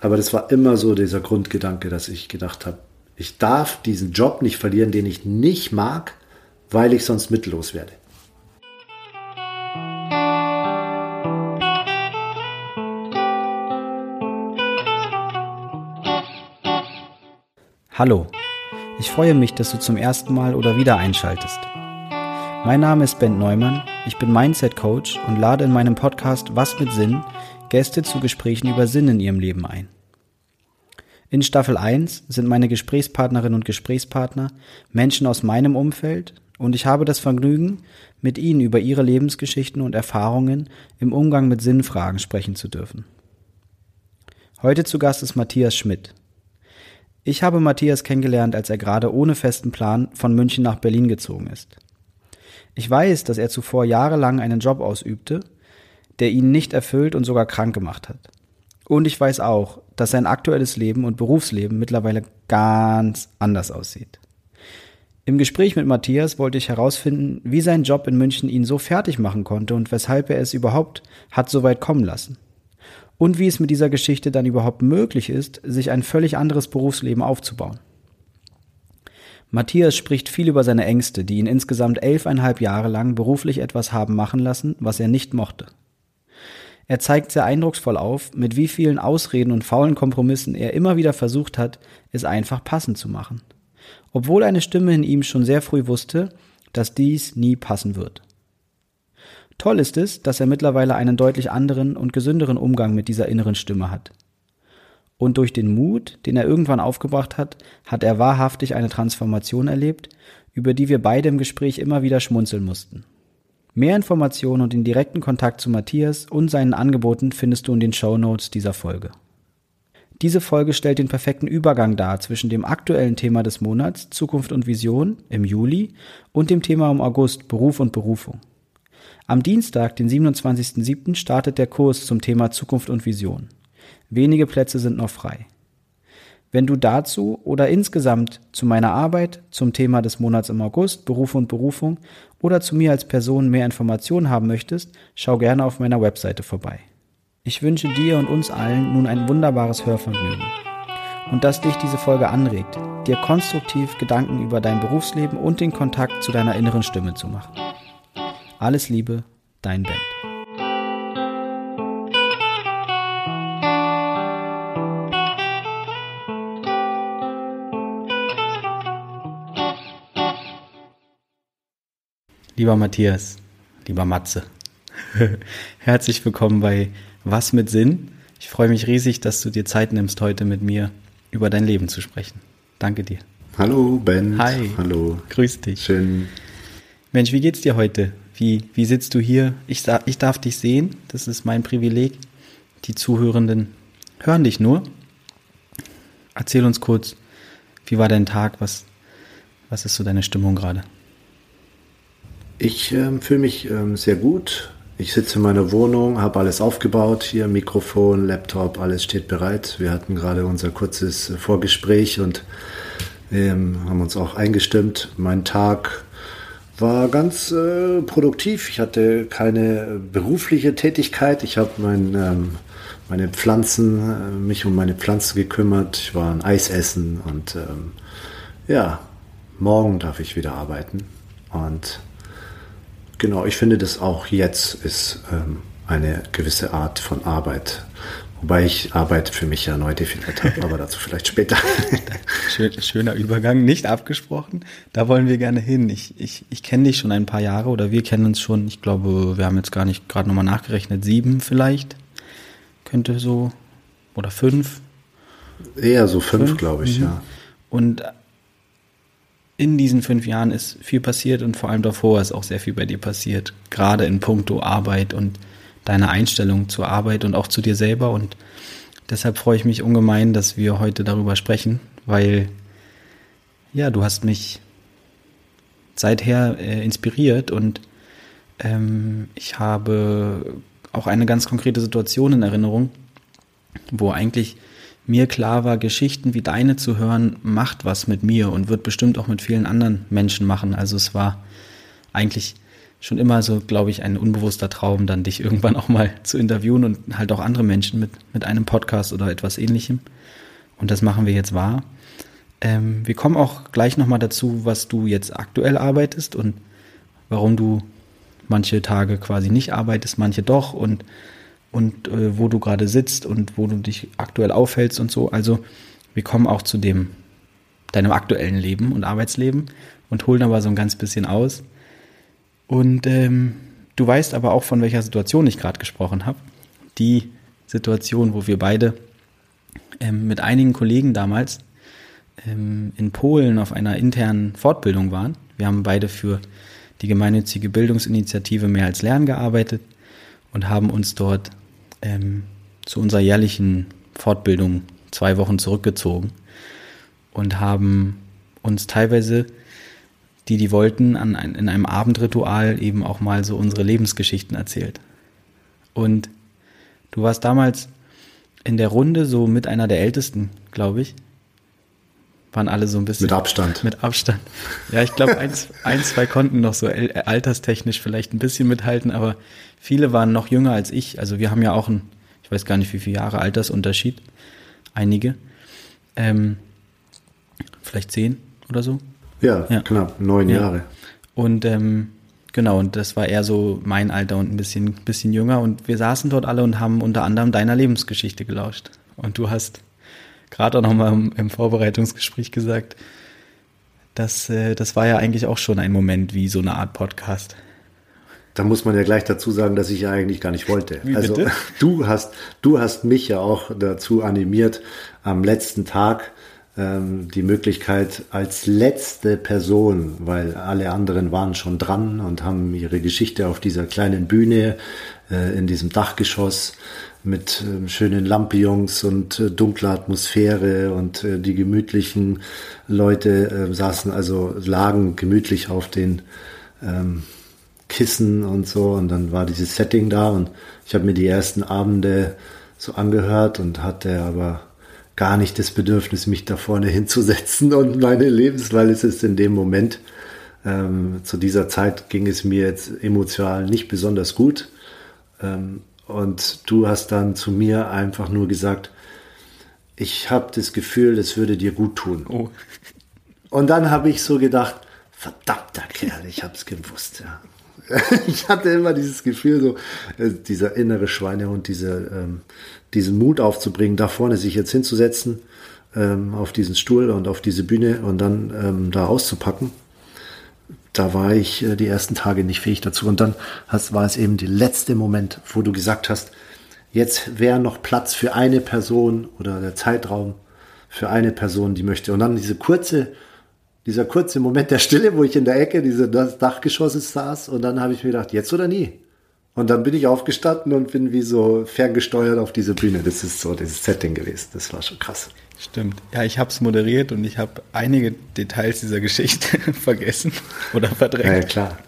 Aber das war immer so dieser Grundgedanke, dass ich gedacht habe, ich darf diesen Job nicht verlieren, den ich nicht mag, weil ich sonst mittellos werde. Hallo, ich freue mich, dass du zum ersten Mal oder wieder einschaltest. Mein Name ist Ben Neumann, ich bin Mindset Coach und lade in meinem Podcast Was mit Sinn Gäste zu Gesprächen über Sinn in ihrem Leben ein. In Staffel 1 sind meine Gesprächspartnerinnen und Gesprächspartner Menschen aus meinem Umfeld und ich habe das Vergnügen, mit ihnen über ihre Lebensgeschichten und Erfahrungen im Umgang mit Sinnfragen sprechen zu dürfen. Heute zu Gast ist Matthias Schmidt. Ich habe Matthias kennengelernt, als er gerade ohne festen Plan von München nach Berlin gezogen ist. Ich weiß, dass er zuvor jahrelang einen Job ausübte, der ihn nicht erfüllt und sogar krank gemacht hat. Und ich weiß auch, dass sein aktuelles Leben und Berufsleben mittlerweile ganz anders aussieht. Im Gespräch mit Matthias wollte ich herausfinden, wie sein Job in München ihn so fertig machen konnte und weshalb er es überhaupt hat so weit kommen lassen und wie es mit dieser Geschichte dann überhaupt möglich ist, sich ein völlig anderes Berufsleben aufzubauen. Matthias spricht viel über seine Ängste, die ihn insgesamt elfeinhalb Jahre lang beruflich etwas haben machen lassen, was er nicht mochte. Er zeigt sehr eindrucksvoll auf, mit wie vielen Ausreden und faulen Kompromissen er immer wieder versucht hat, es einfach passend zu machen. Obwohl eine Stimme in ihm schon sehr früh wusste, dass dies nie passen wird. Toll ist es, dass er mittlerweile einen deutlich anderen und gesünderen Umgang mit dieser inneren Stimme hat. Und durch den Mut, den er irgendwann aufgebracht hat, hat er wahrhaftig eine Transformation erlebt, über die wir beide im Gespräch immer wieder schmunzeln mussten. Mehr Informationen und den direkten Kontakt zu Matthias und seinen Angeboten findest du in den Show Notes dieser Folge. Diese Folge stellt den perfekten Übergang dar zwischen dem aktuellen Thema des Monats Zukunft und Vision im Juli und dem Thema im August Beruf und Berufung. Am Dienstag, den 27.07., startet der Kurs zum Thema Zukunft und Vision. Wenige Plätze sind noch frei. Wenn du dazu oder insgesamt zu meiner Arbeit, zum Thema des Monats im August, Beruf und Berufung oder zu mir als Person mehr Informationen haben möchtest, schau gerne auf meiner Webseite vorbei. Ich wünsche dir und uns allen nun ein wunderbares Hörvergnügen und dass dich diese Folge anregt, dir konstruktiv Gedanken über dein Berufsleben und den Kontakt zu deiner inneren Stimme zu machen. Alles Liebe, dein Ben. Lieber Matthias, lieber Matze, herzlich willkommen bei Was mit Sinn. Ich freue mich riesig, dass du dir Zeit nimmst, heute mit mir über dein Leben zu sprechen. Danke dir. Hallo Ben. Hi. Hallo. Grüß dich. Schön. Mensch, wie geht's dir heute? Wie, wie sitzt du hier? Ich, ich darf dich sehen, das ist mein Privileg. Die Zuhörenden hören dich nur. Erzähl uns kurz, wie war dein Tag? Was, was ist so deine Stimmung gerade? Ich ähm, fühle mich ähm, sehr gut. Ich sitze in meiner Wohnung, habe alles aufgebaut. Hier Mikrofon, Laptop, alles steht bereit. Wir hatten gerade unser kurzes Vorgespräch und ähm, haben uns auch eingestimmt. Mein Tag war ganz äh, produktiv. Ich hatte keine berufliche Tätigkeit. Ich habe mein, ähm, meine Pflanzen, äh, mich um meine Pflanzen gekümmert. Ich war ein Eis essen und ähm, ja, morgen darf ich wieder arbeiten. Und genau, ich finde das auch jetzt ist ähm, eine gewisse Art von Arbeit. Wobei ich Arbeit für mich ja neu definiert habe, aber dazu vielleicht später. schöner Übergang, nicht abgesprochen. Da wollen wir gerne hin. Ich, ich, ich kenne dich schon ein paar Jahre oder wir kennen uns schon, ich glaube, wir haben jetzt gar nicht gerade nochmal nachgerechnet, sieben vielleicht. Könnte so, oder fünf. Eher so fünf, fünf? glaube ich, mhm. ja. Und in diesen fünf Jahren ist viel passiert und vor allem davor ist auch sehr viel bei dir passiert. Gerade in puncto Arbeit und deine Einstellung zur Arbeit und auch zu dir selber. Und deshalb freue ich mich ungemein, dass wir heute darüber sprechen, weil ja, du hast mich seither äh, inspiriert und ähm, ich habe auch eine ganz konkrete Situation in Erinnerung, wo eigentlich mir klar war, Geschichten wie deine zu hören, macht was mit mir und wird bestimmt auch mit vielen anderen Menschen machen. Also es war eigentlich schon immer so, glaube ich, ein unbewusster Traum, dann dich irgendwann auch mal zu interviewen und halt auch andere Menschen mit, mit einem Podcast oder etwas ähnlichem. Und das machen wir jetzt wahr. Ähm, wir kommen auch gleich nochmal dazu, was du jetzt aktuell arbeitest und warum du manche Tage quasi nicht arbeitest, manche doch und, und äh, wo du gerade sitzt und wo du dich aktuell aufhältst und so. Also wir kommen auch zu dem, deinem aktuellen Leben und Arbeitsleben und holen aber so ein ganz bisschen aus. Und ähm, du weißt aber auch, von welcher Situation ich gerade gesprochen habe. Die Situation, wo wir beide ähm, mit einigen Kollegen damals ähm, in Polen auf einer internen Fortbildung waren. Wir haben beide für die gemeinnützige Bildungsinitiative Mehr als Lernen gearbeitet und haben uns dort ähm, zu unserer jährlichen Fortbildung zwei Wochen zurückgezogen und haben uns teilweise, die die wollten, an ein, in einem Abendritual eben auch mal so unsere Lebensgeschichten erzählt. Und du warst damals in der Runde so mit einer der Ältesten, glaube ich. Waren alle so ein bisschen. Mit Abstand. Mit Abstand. Ja, ich glaube, ein, ein, zwei konnten noch so alterstechnisch vielleicht ein bisschen mithalten, aber viele waren noch jünger als ich. Also wir haben ja auch ein, ich weiß gar nicht, wie viele Jahre Altersunterschied. Einige. Ähm, vielleicht zehn oder so. Ja, ja. knapp, neun ja. Jahre. Und ähm, Genau, und das war eher so mein Alter und ein bisschen, bisschen jünger. Und wir saßen dort alle und haben unter anderem deiner Lebensgeschichte gelauscht. Und du hast gerade auch nochmal im, im Vorbereitungsgespräch gesagt, dass äh, das war ja eigentlich auch schon ein Moment wie so eine Art Podcast. Da muss man ja gleich dazu sagen, dass ich ja eigentlich gar nicht wollte. Wie also bitte? du hast, du hast mich ja auch dazu animiert, am letzten Tag ähm, die Möglichkeit als letzte Person, weil alle anderen waren schon dran und haben ihre Geschichte auf dieser kleinen Bühne äh, in diesem Dachgeschoss mit äh, schönen Lampions und äh, dunkler Atmosphäre und äh, die gemütlichen Leute äh, saßen, also lagen gemütlich auf den ähm, Kissen und so und dann war dieses Setting da und ich habe mir die ersten Abende so angehört und hatte aber gar nicht das Bedürfnis, mich da vorne hinzusetzen und meine Lebens, weil es ist in dem Moment, ähm, zu dieser Zeit ging es mir jetzt emotional nicht besonders gut. Ähm, und du hast dann zu mir einfach nur gesagt, ich habe das Gefühl, es würde dir gut tun. Oh. Und dann habe ich so gedacht, verdammter Kerl, ich habe es gewusst. Ja. ich hatte immer dieses Gefühl, so äh, dieser innere Schweinehund, diese ähm, diesen Mut aufzubringen, da vorne sich jetzt hinzusetzen, ähm, auf diesen Stuhl und auf diese Bühne und dann ähm, da auszupacken. Da war ich äh, die ersten Tage nicht fähig dazu. Und dann war es eben der letzte Moment, wo du gesagt hast, jetzt wäre noch Platz für eine Person oder der Zeitraum für eine Person, die möchte. Und dann diese kurze, dieser kurze Moment der Stille, wo ich in der Ecke dieses Dachgeschosses saß und dann habe ich mir gedacht, jetzt oder nie. Und dann bin ich aufgestanden und bin wie so ferngesteuert auf diese Bühne. Das ist so das Setting gewesen. Das war schon krass. Stimmt. Ja, ich habe es moderiert und ich habe einige Details dieser Geschichte vergessen oder verdrängt. Ja, klar.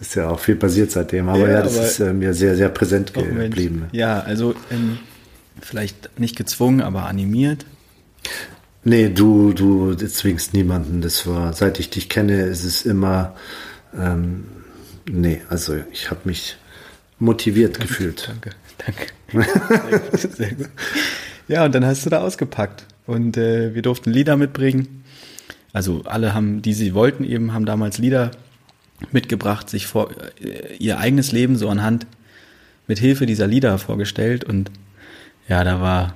Ist ja auch viel passiert seitdem. Aber ja, ja das aber ist äh, mir sehr, sehr präsent geblieben. Mensch. Ja, also ähm, vielleicht nicht gezwungen, aber animiert. Nee, du, du zwingst niemanden. Das war, seit ich dich kenne, ist es immer ähm, Nee, also ich habe mich motiviert danke, gefühlt. Danke, danke. Sehr gut, sehr gut. Ja, und dann hast du da ausgepackt. Und äh, wir durften Lieder mitbringen. Also alle haben, die sie wollten eben, haben damals Lieder mitgebracht, sich vor äh, ihr eigenes Leben so anhand mit Hilfe dieser Lieder vorgestellt. Und ja, da war,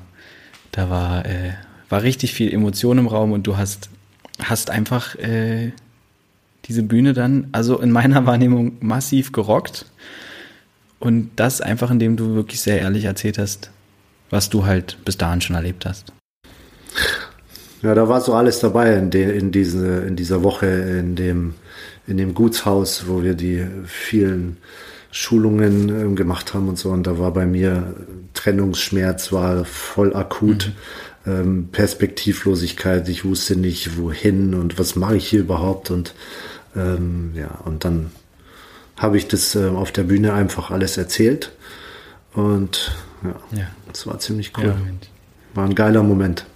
da war, äh, war richtig viel Emotion im Raum und du hast, hast einfach äh, diese Bühne dann, also in meiner Wahrnehmung massiv gerockt. Und das einfach, indem du wirklich sehr ehrlich erzählt hast, was du halt bis dahin schon erlebt hast. Ja, da war so alles dabei in, de, in, diese, in dieser Woche, in dem, in dem Gutshaus, wo wir die vielen Schulungen äh, gemacht haben und so. Und da war bei mir Trennungsschmerz, war voll akut. Mhm. Ähm, Perspektivlosigkeit, ich wusste nicht, wohin und was mache ich hier überhaupt und ähm, ja, und dann habe ich das äh, auf der Bühne einfach alles erzählt. Und ja, ja. das war ziemlich cool. Ja, war ein geiler Moment.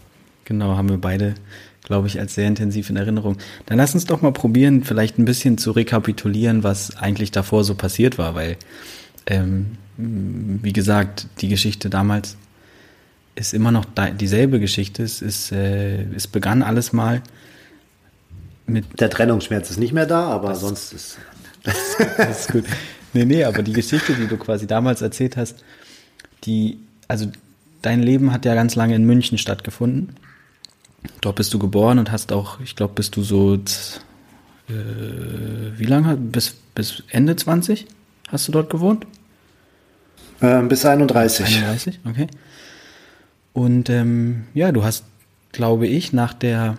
Genau, haben wir beide glaube ich, als sehr intensiv in Erinnerung. Dann lass uns doch mal probieren, vielleicht ein bisschen zu rekapitulieren, was eigentlich davor so passiert war, weil, ähm, wie gesagt, die Geschichte damals ist immer noch dieselbe Geschichte. Es, ist, äh, es begann alles mal mit. Der Trennungsschmerz ist nicht mehr da, aber das, sonst ist. das ist gut. Nee, nee, aber die Geschichte, die du quasi damals erzählt hast, die, also dein Leben hat ja ganz lange in München stattgefunden. Dort bist du geboren und hast auch, ich glaube, bist du so, äh, wie lange? Bis, bis Ende 20 hast du dort gewohnt? Ähm, bis 31. 31, okay. Und ähm, ja, du hast, glaube ich, nach der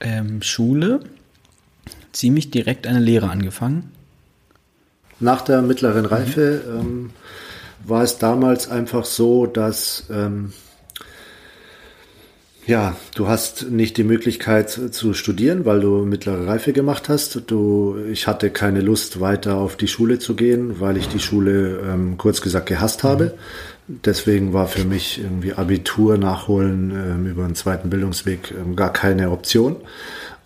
ähm, Schule ziemlich direkt eine Lehre angefangen. Nach der mittleren Reife mhm. War es damals einfach so, dass ähm, ja, du hast nicht die Möglichkeit zu studieren, weil du mittlere Reife gemacht hast. Du, ich hatte keine Lust, weiter auf die Schule zu gehen, weil ich die Schule ähm, kurz gesagt gehasst habe. Deswegen war für mich irgendwie Abitur nachholen ähm, über einen zweiten Bildungsweg ähm, gar keine Option.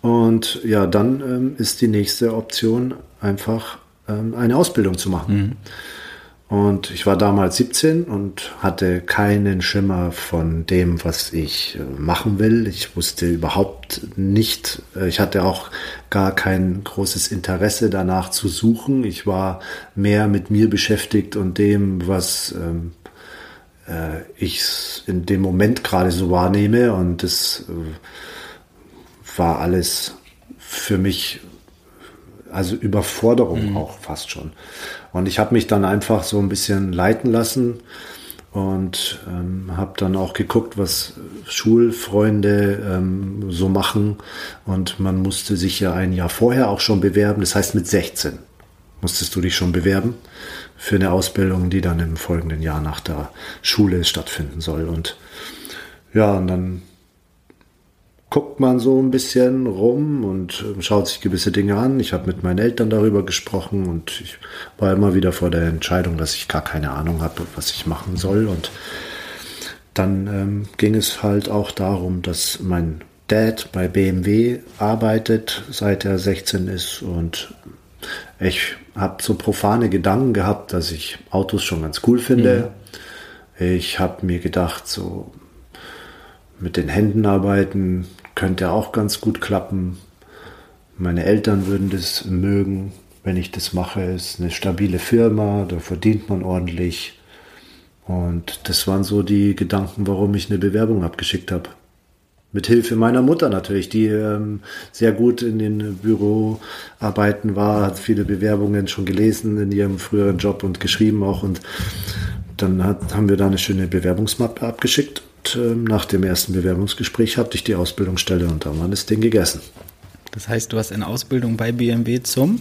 Und ja, dann ähm, ist die nächste Option einfach ähm, eine Ausbildung zu machen. Mhm. Und ich war damals 17 und hatte keinen Schimmer von dem, was ich äh, machen will. Ich wusste überhaupt nicht, äh, ich hatte auch gar kein großes Interesse danach zu suchen. Ich war mehr mit mir beschäftigt und dem, was ähm, äh, ich in dem Moment gerade so wahrnehme. Und das äh, war alles für mich, also Überforderung mhm. auch fast schon. Und ich habe mich dann einfach so ein bisschen leiten lassen und ähm, habe dann auch geguckt, was Schulfreunde ähm, so machen. Und man musste sich ja ein Jahr vorher auch schon bewerben. Das heißt, mit 16 musstest du dich schon bewerben für eine Ausbildung, die dann im folgenden Jahr nach der Schule stattfinden soll. Und ja, und dann guckt man so ein bisschen rum und ähm, schaut sich gewisse Dinge an. Ich habe mit meinen Eltern darüber gesprochen und ich war immer wieder vor der Entscheidung, dass ich gar keine Ahnung habe, was ich machen soll. Und dann ähm, ging es halt auch darum, dass mein Dad bei BMW arbeitet, seit er 16 ist und ich habe so profane Gedanken gehabt, dass ich Autos schon ganz cool finde. Mhm. Ich habe mir gedacht, so mit den Händen arbeiten könnte auch ganz gut klappen. Meine Eltern würden das mögen, wenn ich das mache. Es ist eine stabile Firma, da verdient man ordentlich. Und das waren so die Gedanken, warum ich eine Bewerbung abgeschickt habe. Mit Hilfe meiner Mutter natürlich, die ähm, sehr gut in den Büroarbeiten war, hat viele Bewerbungen schon gelesen in ihrem früheren Job und geschrieben auch. Und dann hat, haben wir da eine schöne Bewerbungsmappe abgeschickt ähm, nach dem ersten Bewerbungsgespräch hatte ich die Ausbildungsstelle und dann war das Ding gegessen. Das heißt, du hast eine Ausbildung bei BMW zum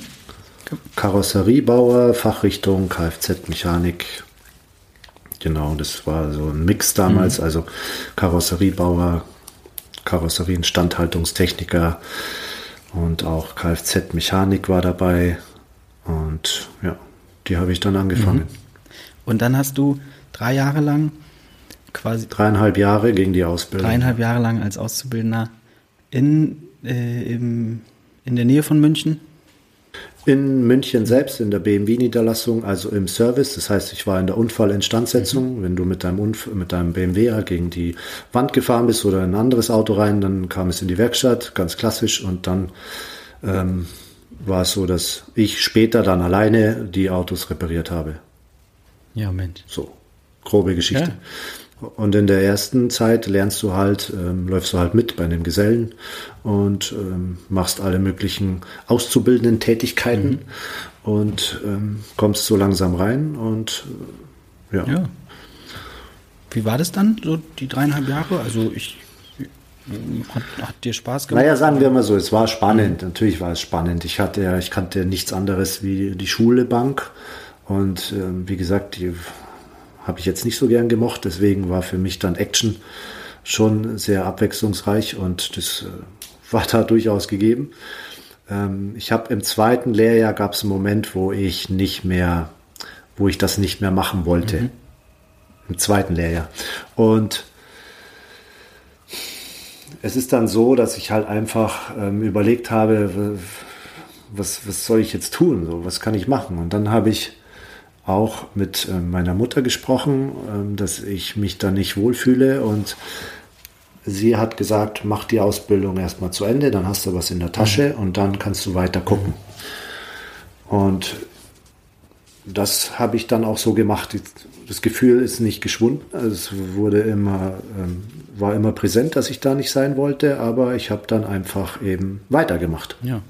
Karosseriebauer, Fachrichtung Kfz-Mechanik. Genau, das war so ein Mix damals, mhm. also Karosseriebauer, Karosserieinstandhaltungstechniker und auch Kfz-Mechanik war dabei. Und ja, die habe ich dann angefangen. Mhm. Und dann hast du drei Jahre lang quasi. Dreieinhalb Jahre ging die Ausbildung. Dreieinhalb Jahre lang als Auszubildender in, äh, im, in der Nähe von München? In München selbst, in der BMW-Niederlassung, also im Service. Das heißt, ich war in der Unfallinstandsetzung. Mhm. Wenn du mit deinem, Unf mit deinem BMW gegen die Wand gefahren bist oder in ein anderes Auto rein, dann kam es in die Werkstatt, ganz klassisch. Und dann ähm, war es so, dass ich später dann alleine die Autos repariert habe. Ja, Mensch. So, grobe Geschichte. Ja. Und in der ersten Zeit lernst du halt, ähm, läufst du halt mit bei den Gesellen und ähm, machst alle möglichen auszubildenden Tätigkeiten mhm. und ähm, kommst so langsam rein und äh, ja. ja. Wie war das dann, so die dreieinhalb Jahre? Also ich hat, hat, dir Spaß gemacht? Naja, sagen wir mal so, es war spannend. Mhm. Natürlich war es spannend. Ich hatte ja, ich kannte nichts anderes wie die Schule Bank. Und äh, wie gesagt, die habe ich jetzt nicht so gern gemocht. Deswegen war für mich dann Action schon sehr abwechslungsreich und das äh, war da durchaus gegeben. Ähm, ich habe im zweiten Lehrjahr gab es einen Moment, wo ich nicht mehr, wo ich das nicht mehr machen wollte. Mhm. Im zweiten Lehrjahr. Und es ist dann so, dass ich halt einfach ähm, überlegt habe, was, was soll ich jetzt tun? So, was kann ich machen? Und dann habe ich auch mit äh, meiner Mutter gesprochen, äh, dass ich mich da nicht wohlfühle und sie hat gesagt, mach die Ausbildung erstmal zu Ende, dann hast du was in der Tasche mhm. und dann kannst du weiter gucken. Und das habe ich dann auch so gemacht. Das Gefühl ist nicht geschwunden. Also es wurde immer, ähm, war immer präsent, dass ich da nicht sein wollte, aber ich habe dann einfach eben weitergemacht. Ja.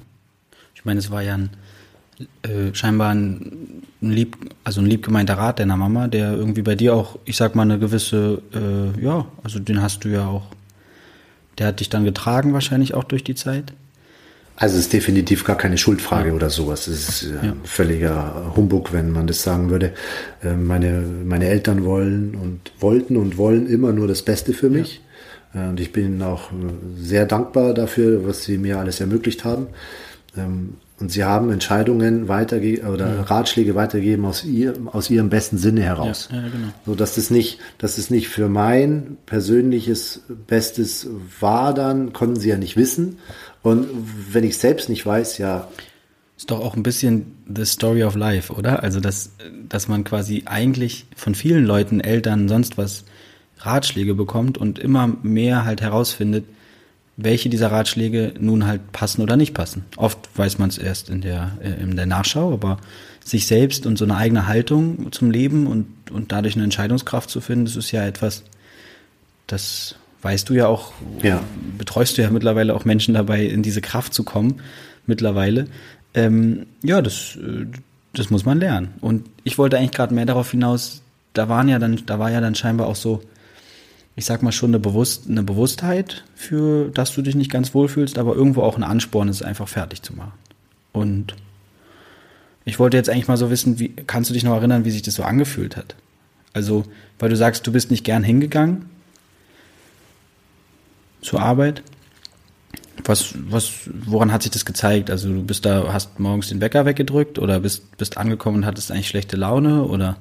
Ich meine, es war ja ein, äh, scheinbar ein, ein, lieb, also ein liebgemeinter Rat deiner Mama, der irgendwie bei dir auch, ich sag mal, eine gewisse, äh, ja, also den hast du ja auch, der hat dich dann getragen wahrscheinlich auch durch die Zeit. Also es ist definitiv gar keine Schuldfrage ja. oder sowas. Es ist äh, ja. völliger Humbug, wenn man das sagen würde. Äh, meine, meine Eltern wollen und wollten und wollen immer nur das Beste für mich. Ja. Und ich bin auch sehr dankbar dafür, was sie mir alles ermöglicht haben. Und sie haben Entscheidungen weitergegeben oder ja. Ratschläge weitergegeben aus, ihr, aus ihrem besten Sinne heraus. Ja, ja, genau. So dass das nicht, dass es nicht für mein persönliches Bestes war, dann konnten sie ja nicht wissen. Und wenn ich selbst nicht weiß, ja. Ist doch auch ein bisschen the story of life, oder? Also, dass, dass man quasi eigentlich von vielen Leuten, Eltern, sonst was Ratschläge bekommt und immer mehr halt herausfindet, welche dieser Ratschläge nun halt passen oder nicht passen. Oft weiß man es erst in der, äh, in der Nachschau, aber sich selbst und so eine eigene Haltung zum Leben und, und dadurch eine Entscheidungskraft zu finden, das ist ja etwas, das weißt du ja auch, ja. betreust du ja mittlerweile auch Menschen dabei, in diese Kraft zu kommen, mittlerweile. Ähm, ja, das, äh, das muss man lernen. Und ich wollte eigentlich gerade mehr darauf hinaus, da waren ja dann, da war ja dann scheinbar auch so, ich sag mal schon eine, Bewusst, eine Bewusstheit für, dass du dich nicht ganz wohlfühlst, aber irgendwo auch ein Ansporn, es einfach fertig zu machen. Und ich wollte jetzt eigentlich mal so wissen, wie, kannst du dich noch erinnern, wie sich das so angefühlt hat? Also, weil du sagst, du bist nicht gern hingegangen, zur Arbeit. Was, was, woran hat sich das gezeigt? Also du bist da, hast morgens den Wecker weggedrückt oder bist, bist angekommen und hattest eigentlich schlechte Laune oder?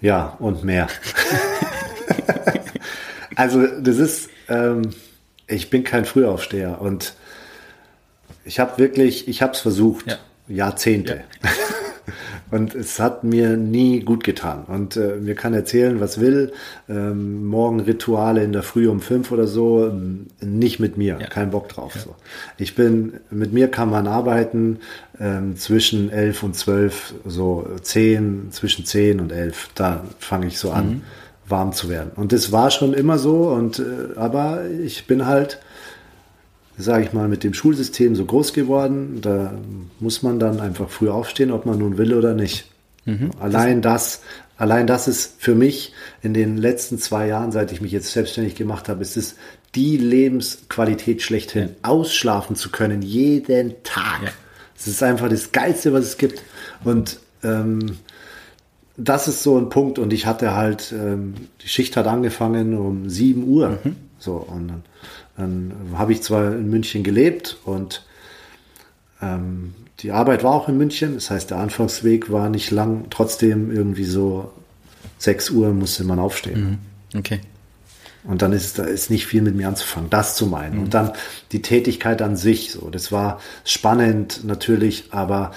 Ja, und mehr. also das ist, ähm, ich bin kein Frühaufsteher und ich habe wirklich, ich habe es versucht, ja. Jahrzehnte. Ja. Und es hat mir nie gut getan. Und äh, mir kann erzählen, was will. Ähm, morgen Rituale in der Früh um fünf oder so. Nicht mit mir. Ja. Kein Bock drauf. Ja. So. Ich bin, mit mir kann man arbeiten ähm, zwischen elf und zwölf, so zehn, zwischen zehn und elf. Da fange ich so an, mhm. Warm zu werden. Und das war schon immer so. Und äh, aber ich bin halt sage ich mal, mit dem Schulsystem so groß geworden. Da muss man dann einfach früh aufstehen, ob man nun will oder nicht. Mhm. Allein das, allein das ist für mich in den letzten zwei Jahren, seit ich mich jetzt selbstständig gemacht habe, ist es die Lebensqualität schlechthin, ja. ausschlafen zu können, jeden Tag. Ja. Es ist einfach das Geilste, was es gibt. Und ähm, das ist so ein Punkt. Und ich hatte halt, ähm, die Schicht hat angefangen um 7 Uhr. Mhm. So, und dann dann habe ich zwar in München gelebt und ähm, die Arbeit war auch in München. Das heißt, der Anfangsweg war nicht lang. Trotzdem irgendwie so 6 Uhr musste man aufstehen. Mhm. Okay. Und dann ist da ist nicht viel mit mir anzufangen, das zu meinen. Mhm. Und dann die Tätigkeit an sich, so, das war spannend natürlich, aber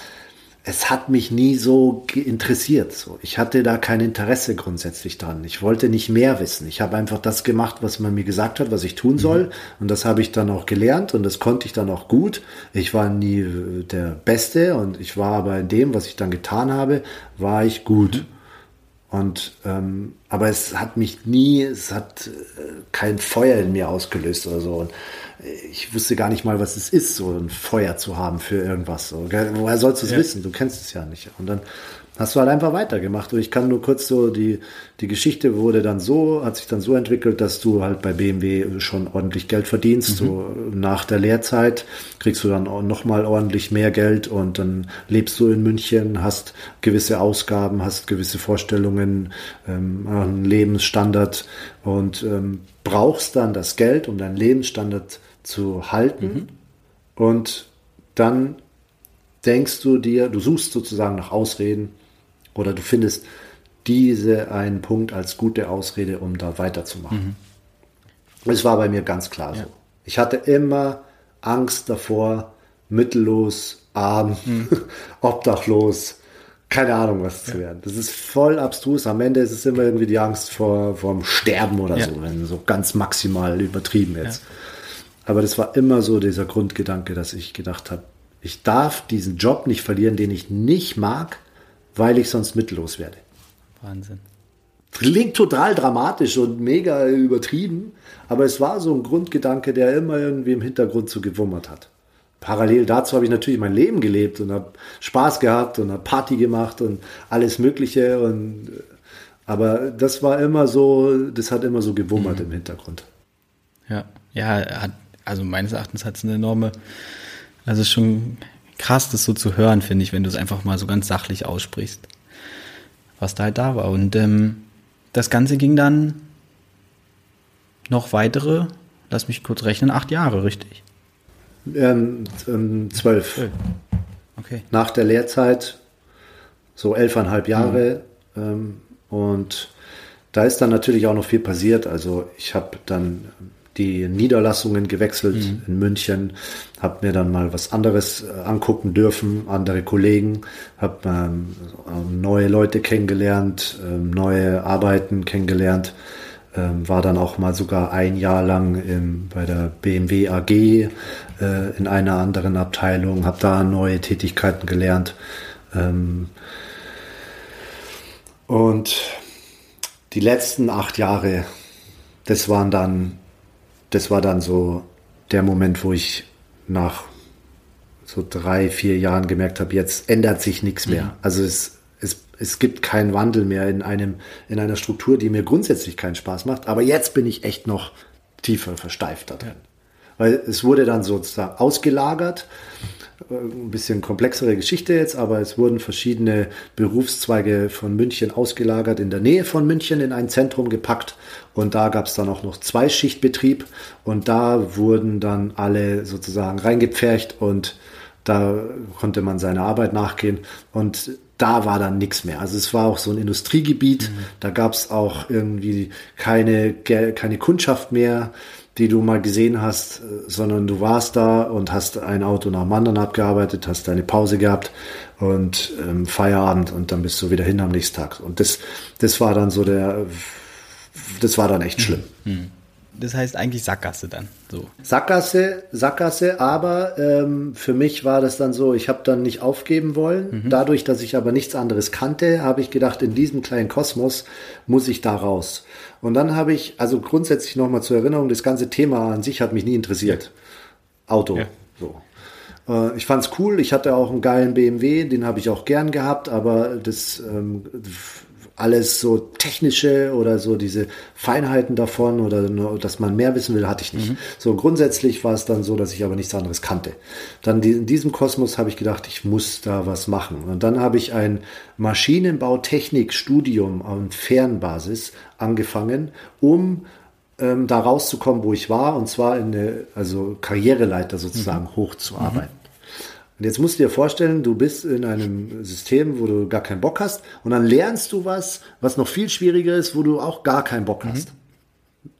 es hat mich nie so interessiert. So. Ich hatte da kein Interesse grundsätzlich dran. Ich wollte nicht mehr wissen. Ich habe einfach das gemacht, was man mir gesagt hat, was ich tun soll. Mhm. Und das habe ich dann auch gelernt und das konnte ich dann auch gut. Ich war nie äh, der Beste und ich war aber in dem, was ich dann getan habe, war ich gut. Mhm. Und ähm, aber es hat mich nie, es hat äh, kein Feuer in mir ausgelöst oder so. Und ich wusste gar nicht mal, was es ist, so ein Feuer zu haben für irgendwas. So. Woher sollst du es ja. wissen? Du kennst es ja nicht. Und dann hast du halt einfach weitergemacht. Und ich kann nur kurz so, die, die Geschichte wurde dann so, hat sich dann so entwickelt, dass du halt bei BMW schon ordentlich Geld verdienst. Mhm. So nach der Lehrzeit kriegst du dann nochmal ordentlich mehr Geld und dann lebst du in München, hast gewisse Ausgaben, hast gewisse Vorstellungen, ähm, einen Lebensstandard und ähm, brauchst dann das Geld, um deinen Lebensstandard zu halten. Mhm. Und dann denkst du dir, du suchst sozusagen nach Ausreden oder du findest diese einen Punkt als gute Ausrede, um da weiterzumachen. Es war bei mir ganz klar ja. so. Ich hatte immer Angst davor, mittellos, arm, hm. obdachlos, keine Ahnung, was zu werden. Das ist voll abstrus. Am Ende ist es immer irgendwie die Angst vor, vor dem Sterben oder ja. so, wenn so ganz maximal übertrieben jetzt. Ja. Aber das war immer so dieser Grundgedanke, dass ich gedacht habe, ich darf diesen Job nicht verlieren, den ich nicht mag, weil ich sonst mittellos werde. Wahnsinn. Klingt total dramatisch und mega übertrieben, aber es war so ein Grundgedanke, der immer irgendwie im Hintergrund so gewummert hat. Parallel dazu habe ich natürlich mein Leben gelebt und habe Spaß gehabt und habe Party gemacht und alles Mögliche. Und, aber das war immer so, das hat immer so gewummert mhm. im Hintergrund. Ja, ja, hat, also meines Erachtens hat es eine enorme, also schon krass, das so zu hören, finde ich, wenn du es einfach mal so ganz sachlich aussprichst, was da halt da war. Und ähm, das Ganze ging dann noch weitere, lass mich kurz rechnen, acht Jahre, richtig? Ähm, ähm, zwölf. Okay. Nach der Lehrzeit so elfeinhalb Jahre. Mhm. Ähm, und da ist dann natürlich auch noch viel passiert. Also ich habe dann die Niederlassungen gewechselt mhm. in München, habe mir dann mal was anderes äh, angucken dürfen, andere Kollegen, habe ähm, neue Leute kennengelernt, ähm, neue Arbeiten kennengelernt, ähm, war dann auch mal sogar ein Jahr lang im, bei der BMW AG äh, in einer anderen Abteilung, habe da neue Tätigkeiten gelernt. Ähm, und die letzten acht Jahre, das waren dann das war dann so der Moment, wo ich nach so drei, vier Jahren gemerkt habe, jetzt ändert sich nichts mehr. Mhm. Also es, es, es gibt keinen Wandel mehr in, einem, in einer Struktur, die mir grundsätzlich keinen Spaß macht. Aber jetzt bin ich echt noch tiefer versteift da drin. Ja. Weil es wurde dann sozusagen ausgelagert ein bisschen komplexere Geschichte jetzt, aber es wurden verschiedene Berufszweige von München ausgelagert, in der Nähe von München in ein Zentrum gepackt. Und da gab es dann auch noch Zweischichtbetrieb. Und da wurden dann alle sozusagen reingepfercht und da konnte man seiner Arbeit nachgehen. Und da war dann nichts mehr. Also es war auch so ein Industriegebiet, mhm. da gab es auch irgendwie keine, keine Kundschaft mehr die du mal gesehen hast, sondern du warst da und hast ein Auto nach dem anderen abgearbeitet, hast deine Pause gehabt und ähm, Feierabend und dann bist du wieder hin am nächsten Tag. Und das, das war dann so der, das war dann echt schlimm. Mhm. Das heißt eigentlich Sackgasse dann. So. Sackgasse, Sackgasse, aber ähm, für mich war das dann so, ich habe dann nicht aufgeben wollen. Mhm. Dadurch, dass ich aber nichts anderes kannte, habe ich gedacht, in diesem kleinen Kosmos muss ich da raus. Und dann habe ich, also grundsätzlich nochmal zur Erinnerung, das ganze Thema an sich hat mich nie interessiert. Auto. Ja. So. Äh, ich fand's cool, ich hatte auch einen geilen BMW, den habe ich auch gern gehabt, aber das ähm, alles so technische oder so diese Feinheiten davon oder nur, dass man mehr wissen will, hatte ich nicht. Mhm. So grundsätzlich war es dann so, dass ich aber nichts anderes kannte. Dann die, in diesem Kosmos habe ich gedacht, ich muss da was machen. Und dann habe ich ein Maschinenbautechnik-Studium auf Fernbasis angefangen, um ähm, da rauszukommen, wo ich war, und zwar in eine, also Karriereleiter sozusagen mhm. hochzuarbeiten. Und jetzt musst du dir vorstellen, du bist in einem System, wo du gar keinen Bock hast und dann lernst du was, was noch viel schwieriger ist, wo du auch gar keinen Bock hast. Mhm.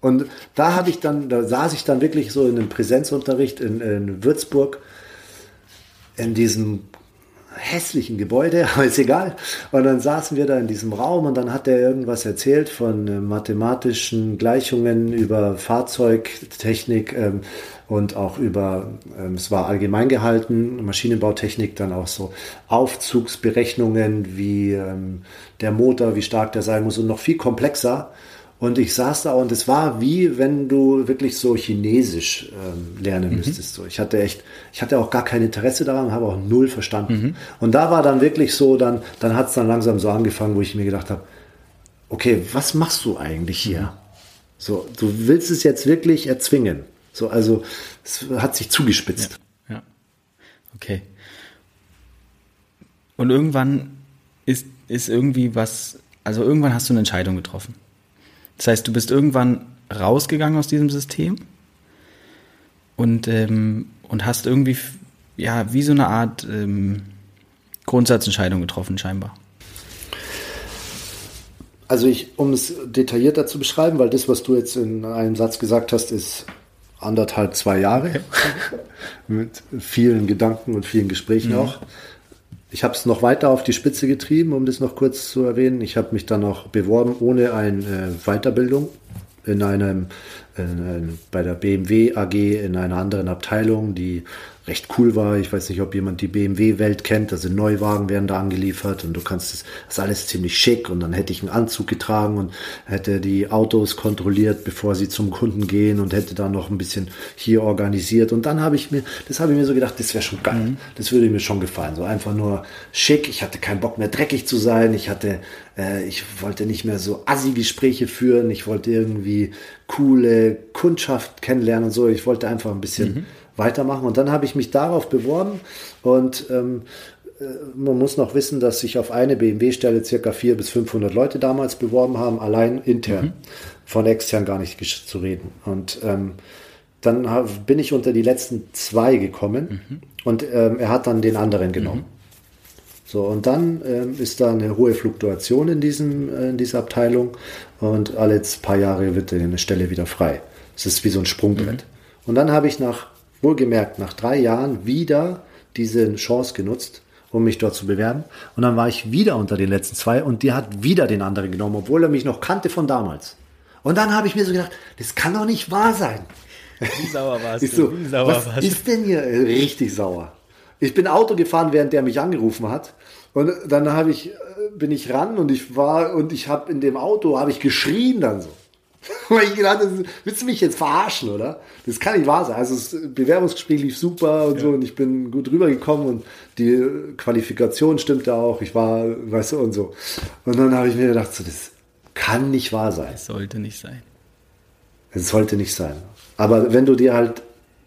Und da habe ich dann, da saß ich dann wirklich so in einem Präsenzunterricht in, in Würzburg in diesem hässlichen Gebäude, aber ist egal. Und dann saßen wir da in diesem Raum und dann hat er irgendwas erzählt von äh, mathematischen Gleichungen über Fahrzeugtechnik ähm, und auch über, ähm, es war allgemein gehalten, Maschinenbautechnik, dann auch so Aufzugsberechnungen, wie ähm, der Motor, wie stark der sein muss und noch viel komplexer. Und ich saß da und es war wie wenn du wirklich so Chinesisch ähm, lernen mhm. müsstest. So, ich hatte echt, ich hatte auch gar kein Interesse daran, habe auch null verstanden. Mhm. Und da war dann wirklich so, dann, dann hat es dann langsam so angefangen, wo ich mir gedacht habe, okay, was machst du eigentlich hier? Mhm. So, du willst es jetzt wirklich erzwingen. So, also es hat sich zugespitzt. Ja, ja. Okay. Und irgendwann ist, ist irgendwie was, also irgendwann hast du eine Entscheidung getroffen. Das heißt, du bist irgendwann rausgegangen aus diesem System und, ähm, und hast irgendwie, ja, wie so eine Art ähm, Grundsatzentscheidung getroffen, scheinbar. also ich, um es detaillierter zu beschreiben, weil das, was du jetzt in einem Satz gesagt hast, ist anderthalb, zwei Jahre mit vielen Gedanken und vielen Gesprächen mhm. auch. Ich habe es noch weiter auf die Spitze getrieben, um das noch kurz zu erwähnen. Ich habe mich dann noch beworben ohne eine äh, Weiterbildung in einem in, bei der BMW AG in einer anderen Abteilung, die recht cool war. Ich weiß nicht, ob jemand die BMW-Welt kennt. Also Neuwagen werden da angeliefert und du kannst das, das ist alles ziemlich schick. Und dann hätte ich einen Anzug getragen und hätte die Autos kontrolliert, bevor sie zum Kunden gehen und hätte da noch ein bisschen hier organisiert. Und dann habe ich mir, das habe ich mir so gedacht, das wäre schon geil. Mhm. Das würde mir schon gefallen. So einfach nur schick. Ich hatte keinen Bock mehr dreckig zu sein. Ich hatte, äh, ich wollte nicht mehr so Assi-Gespräche führen. Ich wollte irgendwie coole Kundschaft kennenlernen und so. Ich wollte einfach ein bisschen mhm weitermachen. Und dann habe ich mich darauf beworben und ähm, äh, man muss noch wissen, dass sich auf eine BMW-Stelle circa 400 bis 500 Leute damals beworben haben, allein intern, mhm. von extern gar nicht zu reden. Und ähm, dann hab, bin ich unter die letzten zwei gekommen mhm. und ähm, er hat dann den anderen genommen. Mhm. So, und dann ähm, ist da eine hohe Fluktuation in, diesem, äh, in dieser Abteilung und alle paar Jahre wird eine Stelle wieder frei. Es ist wie so ein Sprungbrett. Mhm. Und dann habe ich nach wohlgemerkt nach drei Jahren wieder diese Chance genutzt, um mich dort zu bewerben. Und dann war ich wieder unter den letzten zwei und die hat wieder den anderen genommen, obwohl er mich noch kannte von damals. Und dann habe ich mir so gedacht, das kann doch nicht wahr sein. Wie sauer warst du? So, Wie sauer was warst ist denn hier richtig sauer? Ich bin Auto gefahren, während der mich angerufen hat. Und dann habe ich, äh, bin ich ran und ich war, und ich habe in dem Auto, habe ich geschrien dann so. Weil ich gedacht habe, willst du mich jetzt verarschen, oder? Das kann nicht wahr sein. Also das Bewerbungsgespräch lief super und ja. so und ich bin gut rübergekommen und die Qualifikation stimmte auch. Ich war, weißt du, und so. Und dann habe ich mir gedacht, so, das kann nicht wahr sein. Es sollte nicht sein. Es sollte nicht sein. Aber wenn du dir halt,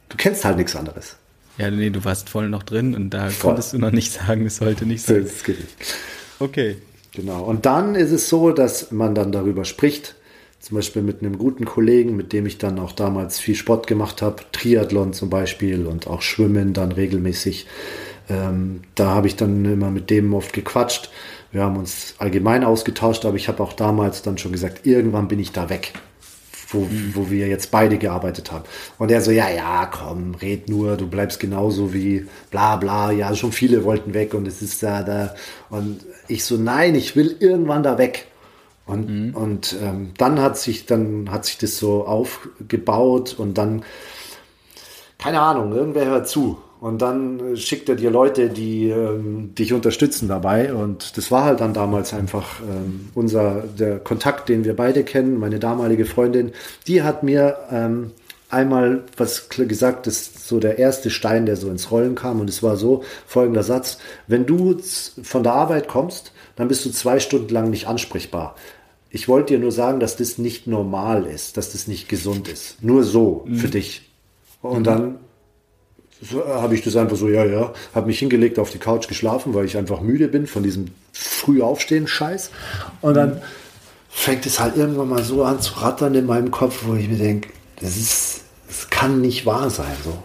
du kennst halt nichts anderes. Ja, nee, du warst voll noch drin und da voll. konntest du noch nicht sagen, es sollte nicht sein. Das geht nicht. Okay. Genau. Und dann ist es so, dass man dann darüber spricht, zum Beispiel mit einem guten Kollegen, mit dem ich dann auch damals viel Sport gemacht habe, Triathlon zum Beispiel und auch Schwimmen dann regelmäßig. Ähm, da habe ich dann immer mit dem oft gequatscht. Wir haben uns allgemein ausgetauscht, aber ich habe auch damals dann schon gesagt, irgendwann bin ich da weg, wo, wo wir jetzt beide gearbeitet haben. Und er so, ja, ja, komm, red nur, du bleibst genauso wie bla bla, ja, schon viele wollten weg und es ist da, da. Und ich so, nein, ich will irgendwann da weg. Und, mhm. und ähm, dann hat sich dann hat sich das so aufgebaut und dann keine Ahnung, irgendwer hört zu und dann schickt er dir Leute, die ähm, dich unterstützen dabei und das war halt dann damals einfach ähm, unser der Kontakt, den wir beide kennen. Meine damalige Freundin, die hat mir ähm, einmal was gesagt, das ist so der erste Stein, der so ins Rollen kam und es war so folgender Satz: Wenn du von der Arbeit kommst, dann bist du zwei Stunden lang nicht ansprechbar. Ich wollte dir nur sagen, dass das nicht normal ist, dass das nicht gesund ist. Nur so mhm. für dich. Und mhm. dann so, habe ich das einfach so, ja, ja, habe mich hingelegt auf die Couch geschlafen, weil ich einfach müde bin von diesem früh aufstehen Scheiß. Und dann fängt es halt irgendwann mal so an zu rattern in meinem Kopf, wo ich mir denke, das ist, das kann nicht wahr sein, so.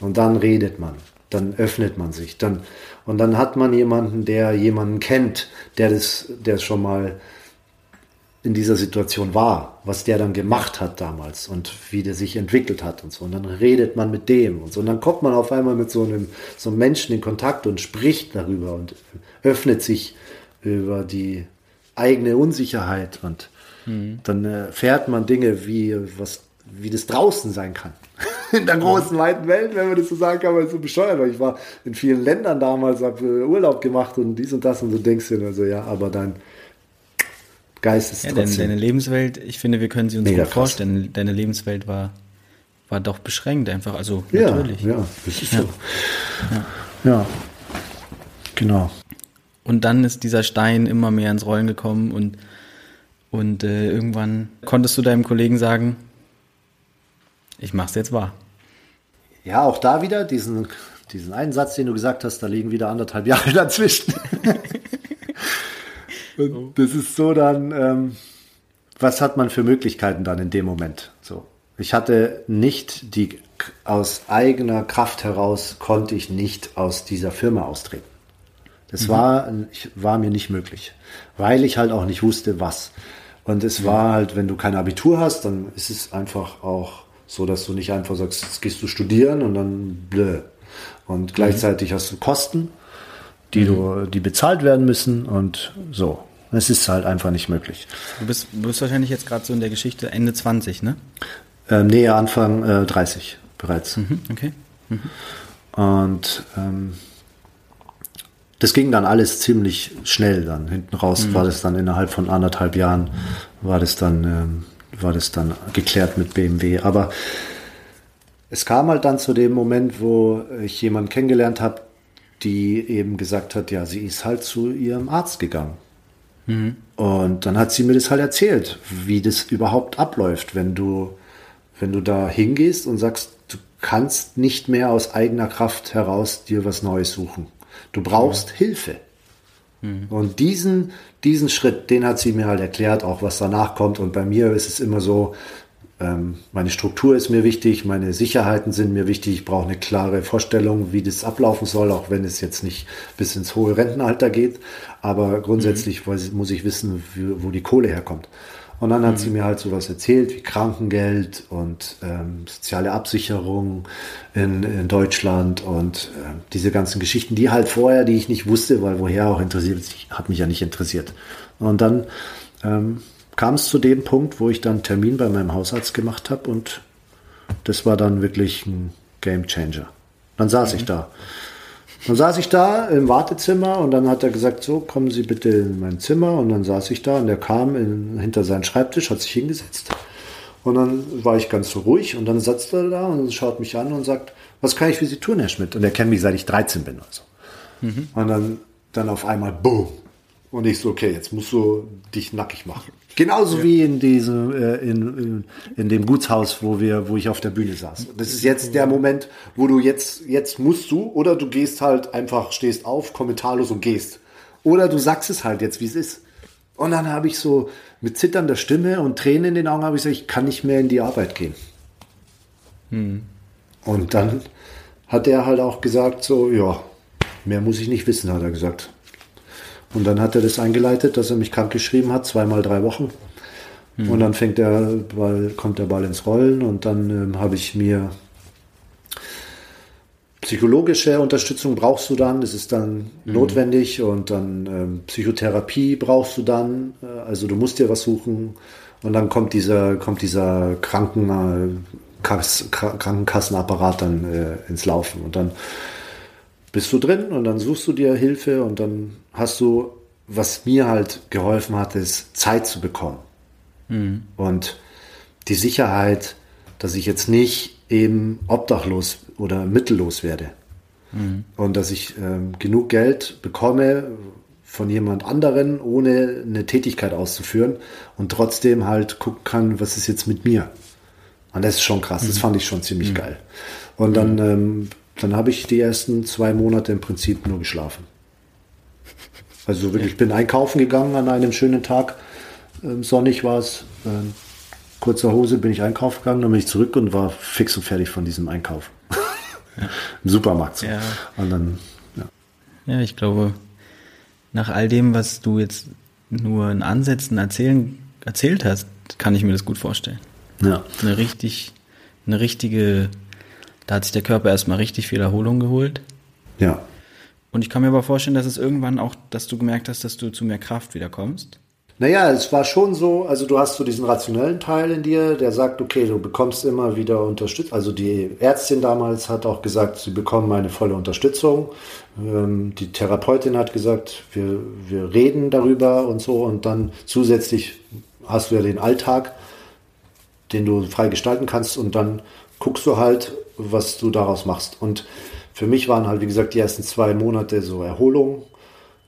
Und dann redet man, dann öffnet man sich, dann und dann hat man jemanden, der jemanden kennt, der das, der schon mal in dieser Situation war, was der dann gemacht hat damals und wie der sich entwickelt hat und so. Und dann redet man mit dem und so. Und dann kommt man auf einmal mit so einem, so einem Menschen in Kontakt und spricht darüber und öffnet sich über die eigene Unsicherheit und mhm. dann erfährt man Dinge wie was wie das draußen sein kann. In der großen, weiten Welt, wenn man das so sagen kann, weil es so bescheuert war. Ich war in vielen Ländern damals, habe Urlaub gemacht und dies und das und so denkst du dir so, ja, aber dein Geist ist ja, trotzdem. Deine, deine Lebenswelt, ich finde, wir können sie uns gut vorstellen. Deine Lebenswelt war, war doch beschränkt einfach, also ja, natürlich. Ja, das ist ja. so. Ja. ja, genau. Und dann ist dieser Stein immer mehr ins Rollen gekommen und, und äh, irgendwann konntest du deinem Kollegen sagen, ich mach's jetzt wahr. Ja, auch da wieder diesen, diesen einen Satz, den du gesagt hast, da liegen wieder anderthalb Jahre dazwischen. Und das ist so dann, ähm, was hat man für Möglichkeiten dann in dem Moment? So. Ich hatte nicht die, aus eigener Kraft heraus konnte ich nicht aus dieser Firma austreten. Das mhm. war, ich, war mir nicht möglich, weil ich halt auch nicht wusste, was. Und es mhm. war halt, wenn du kein Abitur hast, dann ist es einfach auch so, dass du nicht einfach sagst, jetzt gehst du studieren und dann blö. Und gleichzeitig mhm. hast du Kosten, die du, mhm. die bezahlt werden müssen und so. Es ist halt einfach nicht möglich. Du bist, du bist wahrscheinlich jetzt gerade so in der Geschichte Ende 20, ne? Äh, nee, Anfang äh, 30 bereits. Mhm, okay. Mhm. Und ähm, das ging dann alles ziemlich schnell dann. Hinten raus mhm. war das dann innerhalb von anderthalb Jahren, war das dann, ähm, war das dann geklärt mit BMW. Aber es kam halt dann zu dem Moment, wo ich jemanden kennengelernt habe, die eben gesagt hat, ja, sie ist halt zu ihrem Arzt gegangen. Mhm. Und dann hat sie mir das halt erzählt, wie das überhaupt abläuft, wenn du, wenn du da hingehst und sagst, du kannst nicht mehr aus eigener Kraft heraus dir was Neues suchen. Du brauchst mhm. Hilfe. Mhm. Und diesen, diesen Schritt, den hat sie mir halt erklärt, auch was danach kommt. Und bei mir ist es immer so, ähm, meine Struktur ist mir wichtig, meine Sicherheiten sind mir wichtig. Ich brauche eine klare Vorstellung, wie das ablaufen soll, auch wenn es jetzt nicht bis ins hohe Rentenalter geht. Aber grundsätzlich mhm. muss ich wissen, wo die Kohle herkommt. Und dann hat mhm. sie mir halt sowas erzählt wie Krankengeld und ähm, soziale Absicherung in, in Deutschland und äh, diese ganzen Geschichten, die halt vorher, die ich nicht wusste, weil woher auch interessiert, hat mich ja nicht interessiert. Und dann ähm, kam es zu dem Punkt, wo ich dann Termin bei meinem Hausarzt gemacht habe und das war dann wirklich ein Game Changer. Dann saß mhm. ich da. Dann saß ich da im Wartezimmer und dann hat er gesagt, so, kommen Sie bitte in mein Zimmer. Und dann saß ich da und er kam in, hinter seinen Schreibtisch, hat sich hingesetzt. Und dann war ich ganz so ruhig und dann sitzt er da und schaut mich an und sagt, was kann ich für Sie tun, Herr Schmidt? Und er kennt mich, seit ich 13 bin. Also. Mhm. Und dann, dann auf einmal, boom. Und ich so, okay, jetzt musst du dich nackig machen. Genauso ja. wie in diesem, äh, in, in, in, dem Gutshaus, wo wir, wo ich auf der Bühne saß. Das ist jetzt der Moment, wo du jetzt, jetzt musst du, oder du gehst halt einfach, stehst auf, kommentarlos und gehst. Oder du sagst es halt jetzt, wie es ist. Und dann habe ich so mit zitternder Stimme und Tränen in den Augen habe ich gesagt, ich kann nicht mehr in die Arbeit gehen. Hm. Und dann hat er halt auch gesagt, so, ja, mehr muss ich nicht wissen, hat er gesagt. Und dann hat er das eingeleitet, dass er mich krank geschrieben hat, zweimal drei Wochen. Mhm. Und dann fängt der Ball, kommt der Ball ins Rollen und dann ähm, habe ich mir psychologische Unterstützung brauchst du dann, das ist dann mhm. notwendig und dann ähm, Psychotherapie brauchst du dann, äh, also du musst dir was suchen und dann kommt dieser, kommt dieser Kranken, äh, Kass, Krankenkassenapparat dann äh, ins Laufen und dann bist du drin und dann suchst du dir Hilfe und dann hast du, was mir halt geholfen hat, ist Zeit zu bekommen. Mhm. Und die Sicherheit, dass ich jetzt nicht eben obdachlos oder mittellos werde. Mhm. Und dass ich ähm, genug Geld bekomme von jemand anderen, ohne eine Tätigkeit auszuführen und trotzdem halt gucken kann, was ist jetzt mit mir. Und das ist schon krass, mhm. das fand ich schon ziemlich mhm. geil. Und dann mhm. ähm, dann habe ich die ersten zwei Monate im Prinzip nur geschlafen. Also wirklich, ich bin einkaufen gegangen an einem schönen Tag. Ähm, sonnig war es. Äh, kurzer Hose bin ich einkaufen gegangen, dann bin ich zurück und war fix und fertig von diesem Einkauf. Ja. Im Supermarkt. So. Ja. Und dann, ja. ja, ich glaube, nach all dem, was du jetzt nur in Ansätzen erzählen, erzählt hast, kann ich mir das gut vorstellen. Ja. Eine richtig, eine richtige da hat sich der Körper erstmal richtig viel Erholung geholt. Ja. Und ich kann mir aber vorstellen, dass es irgendwann auch, dass du gemerkt hast, dass du zu mehr Kraft wieder kommst. Naja, es war schon so, also du hast so diesen rationellen Teil in dir, der sagt, okay, du bekommst immer wieder Unterstützung. Also die Ärztin damals hat auch gesagt, sie bekommen meine volle Unterstützung. Ähm, die Therapeutin hat gesagt, wir, wir reden darüber und so. Und dann zusätzlich hast du ja den Alltag, den du frei gestalten kannst. Und dann guckst du halt, was du daraus machst. Und für mich waren halt, wie gesagt, die ersten zwei Monate so Erholung,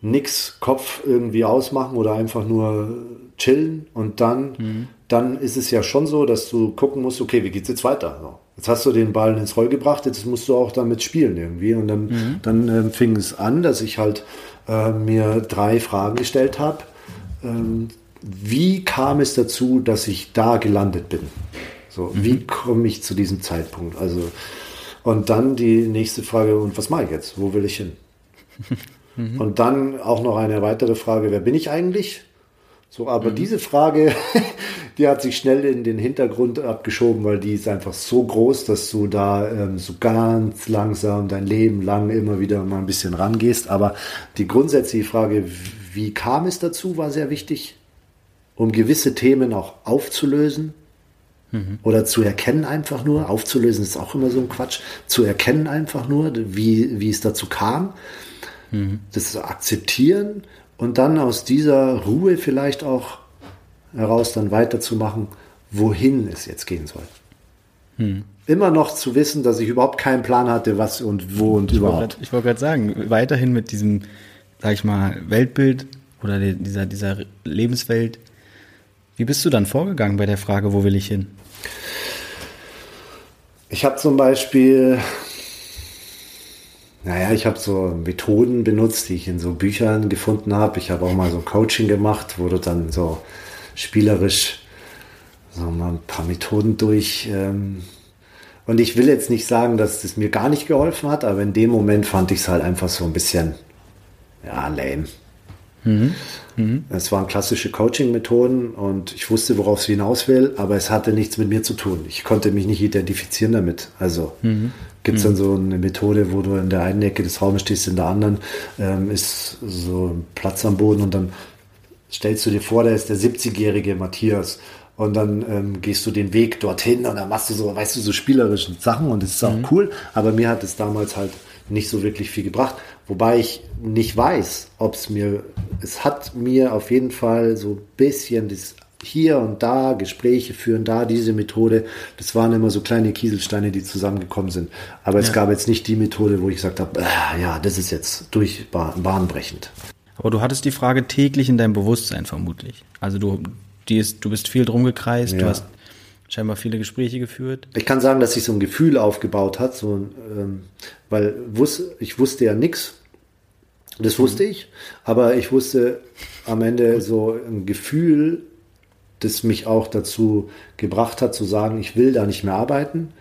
nix Kopf irgendwie ausmachen oder einfach nur chillen. Und dann, mhm. dann ist es ja schon so, dass du gucken musst, okay, wie geht's jetzt weiter? Jetzt hast du den Ball ins Roll gebracht, jetzt musst du auch damit spielen irgendwie. Und dann, mhm. dann äh, fing es an, dass ich halt äh, mir drei Fragen gestellt habe. Ähm, wie kam es dazu, dass ich da gelandet bin? So, mhm. wie komme ich zu diesem Zeitpunkt? Also, und dann die nächste Frage, und was mache ich jetzt? Wo will ich hin? Mhm. Und dann auch noch eine weitere Frage, wer bin ich eigentlich? So, aber mhm. diese Frage, die hat sich schnell in den Hintergrund abgeschoben, weil die ist einfach so groß, dass du da ähm, so ganz langsam dein Leben lang immer wieder mal ein bisschen rangehst. Aber die grundsätzliche Frage, wie kam es dazu, war sehr wichtig, um gewisse Themen auch aufzulösen mhm. oder zu erkennen einfach nur. Aufzulösen ist auch immer so ein Quatsch. Zu erkennen einfach nur, wie, wie es dazu kam. Mhm. Das zu akzeptieren und dann aus dieser Ruhe vielleicht auch heraus dann weiterzumachen, wohin es jetzt gehen soll. Hm. Immer noch zu wissen, dass ich überhaupt keinen Plan hatte, was und wo und ich überhaupt. Wollte grad, ich wollte gerade sagen, weiterhin mit diesem, sag ich mal, Weltbild oder dieser, dieser Lebenswelt. Wie bist du dann vorgegangen bei der Frage, wo will ich hin? Ich habe zum Beispiel naja, ich habe so Methoden benutzt, die ich in so Büchern gefunden habe. Ich habe auch mal so Coaching gemacht, wo du dann so spielerisch so mal ein paar Methoden durch. Ähm, und ich will jetzt nicht sagen, dass das mir gar nicht geholfen hat, aber in dem Moment fand ich es halt einfach so ein bisschen, ja, lame. Mhm. Mhm. Es waren klassische Coaching-Methoden und ich wusste, worauf sie hinaus will, aber es hatte nichts mit mir zu tun. Ich konnte mich nicht identifizieren damit. Also mhm. gibt es dann so eine Methode, wo du in der einen Ecke des Raumes stehst, in der anderen ähm, ist so ein Platz am Boden und dann stellst du dir vor, da ist der 70-jährige Matthias und dann ähm, gehst du den Weg dorthin und dann machst du so, weißt du, so spielerische Sachen und es ist auch mhm. cool, aber mir hat es damals halt nicht so wirklich viel gebracht. Wobei ich nicht weiß, ob es mir, es hat mir auf jeden Fall so ein bisschen das hier und da Gespräche führen, da diese Methode. Das waren immer so kleine Kieselsteine, die zusammengekommen sind. Aber ja. es gab jetzt nicht die Methode, wo ich gesagt habe, äh, ja, das ist jetzt durch bahnbrechend. Aber du hattest die Frage täglich in deinem Bewusstsein vermutlich. Also du, die ist, du bist viel drum gekreist, ja. du hast scheinbar viele Gespräche geführt. Ich kann sagen, dass sich so ein Gefühl aufgebaut hat, so, ähm, weil wus ich wusste ja nichts. Das wusste mhm. ich, aber ich wusste am Ende so ein Gefühl, das mich auch dazu gebracht hat, zu sagen, ich will da nicht mehr arbeiten,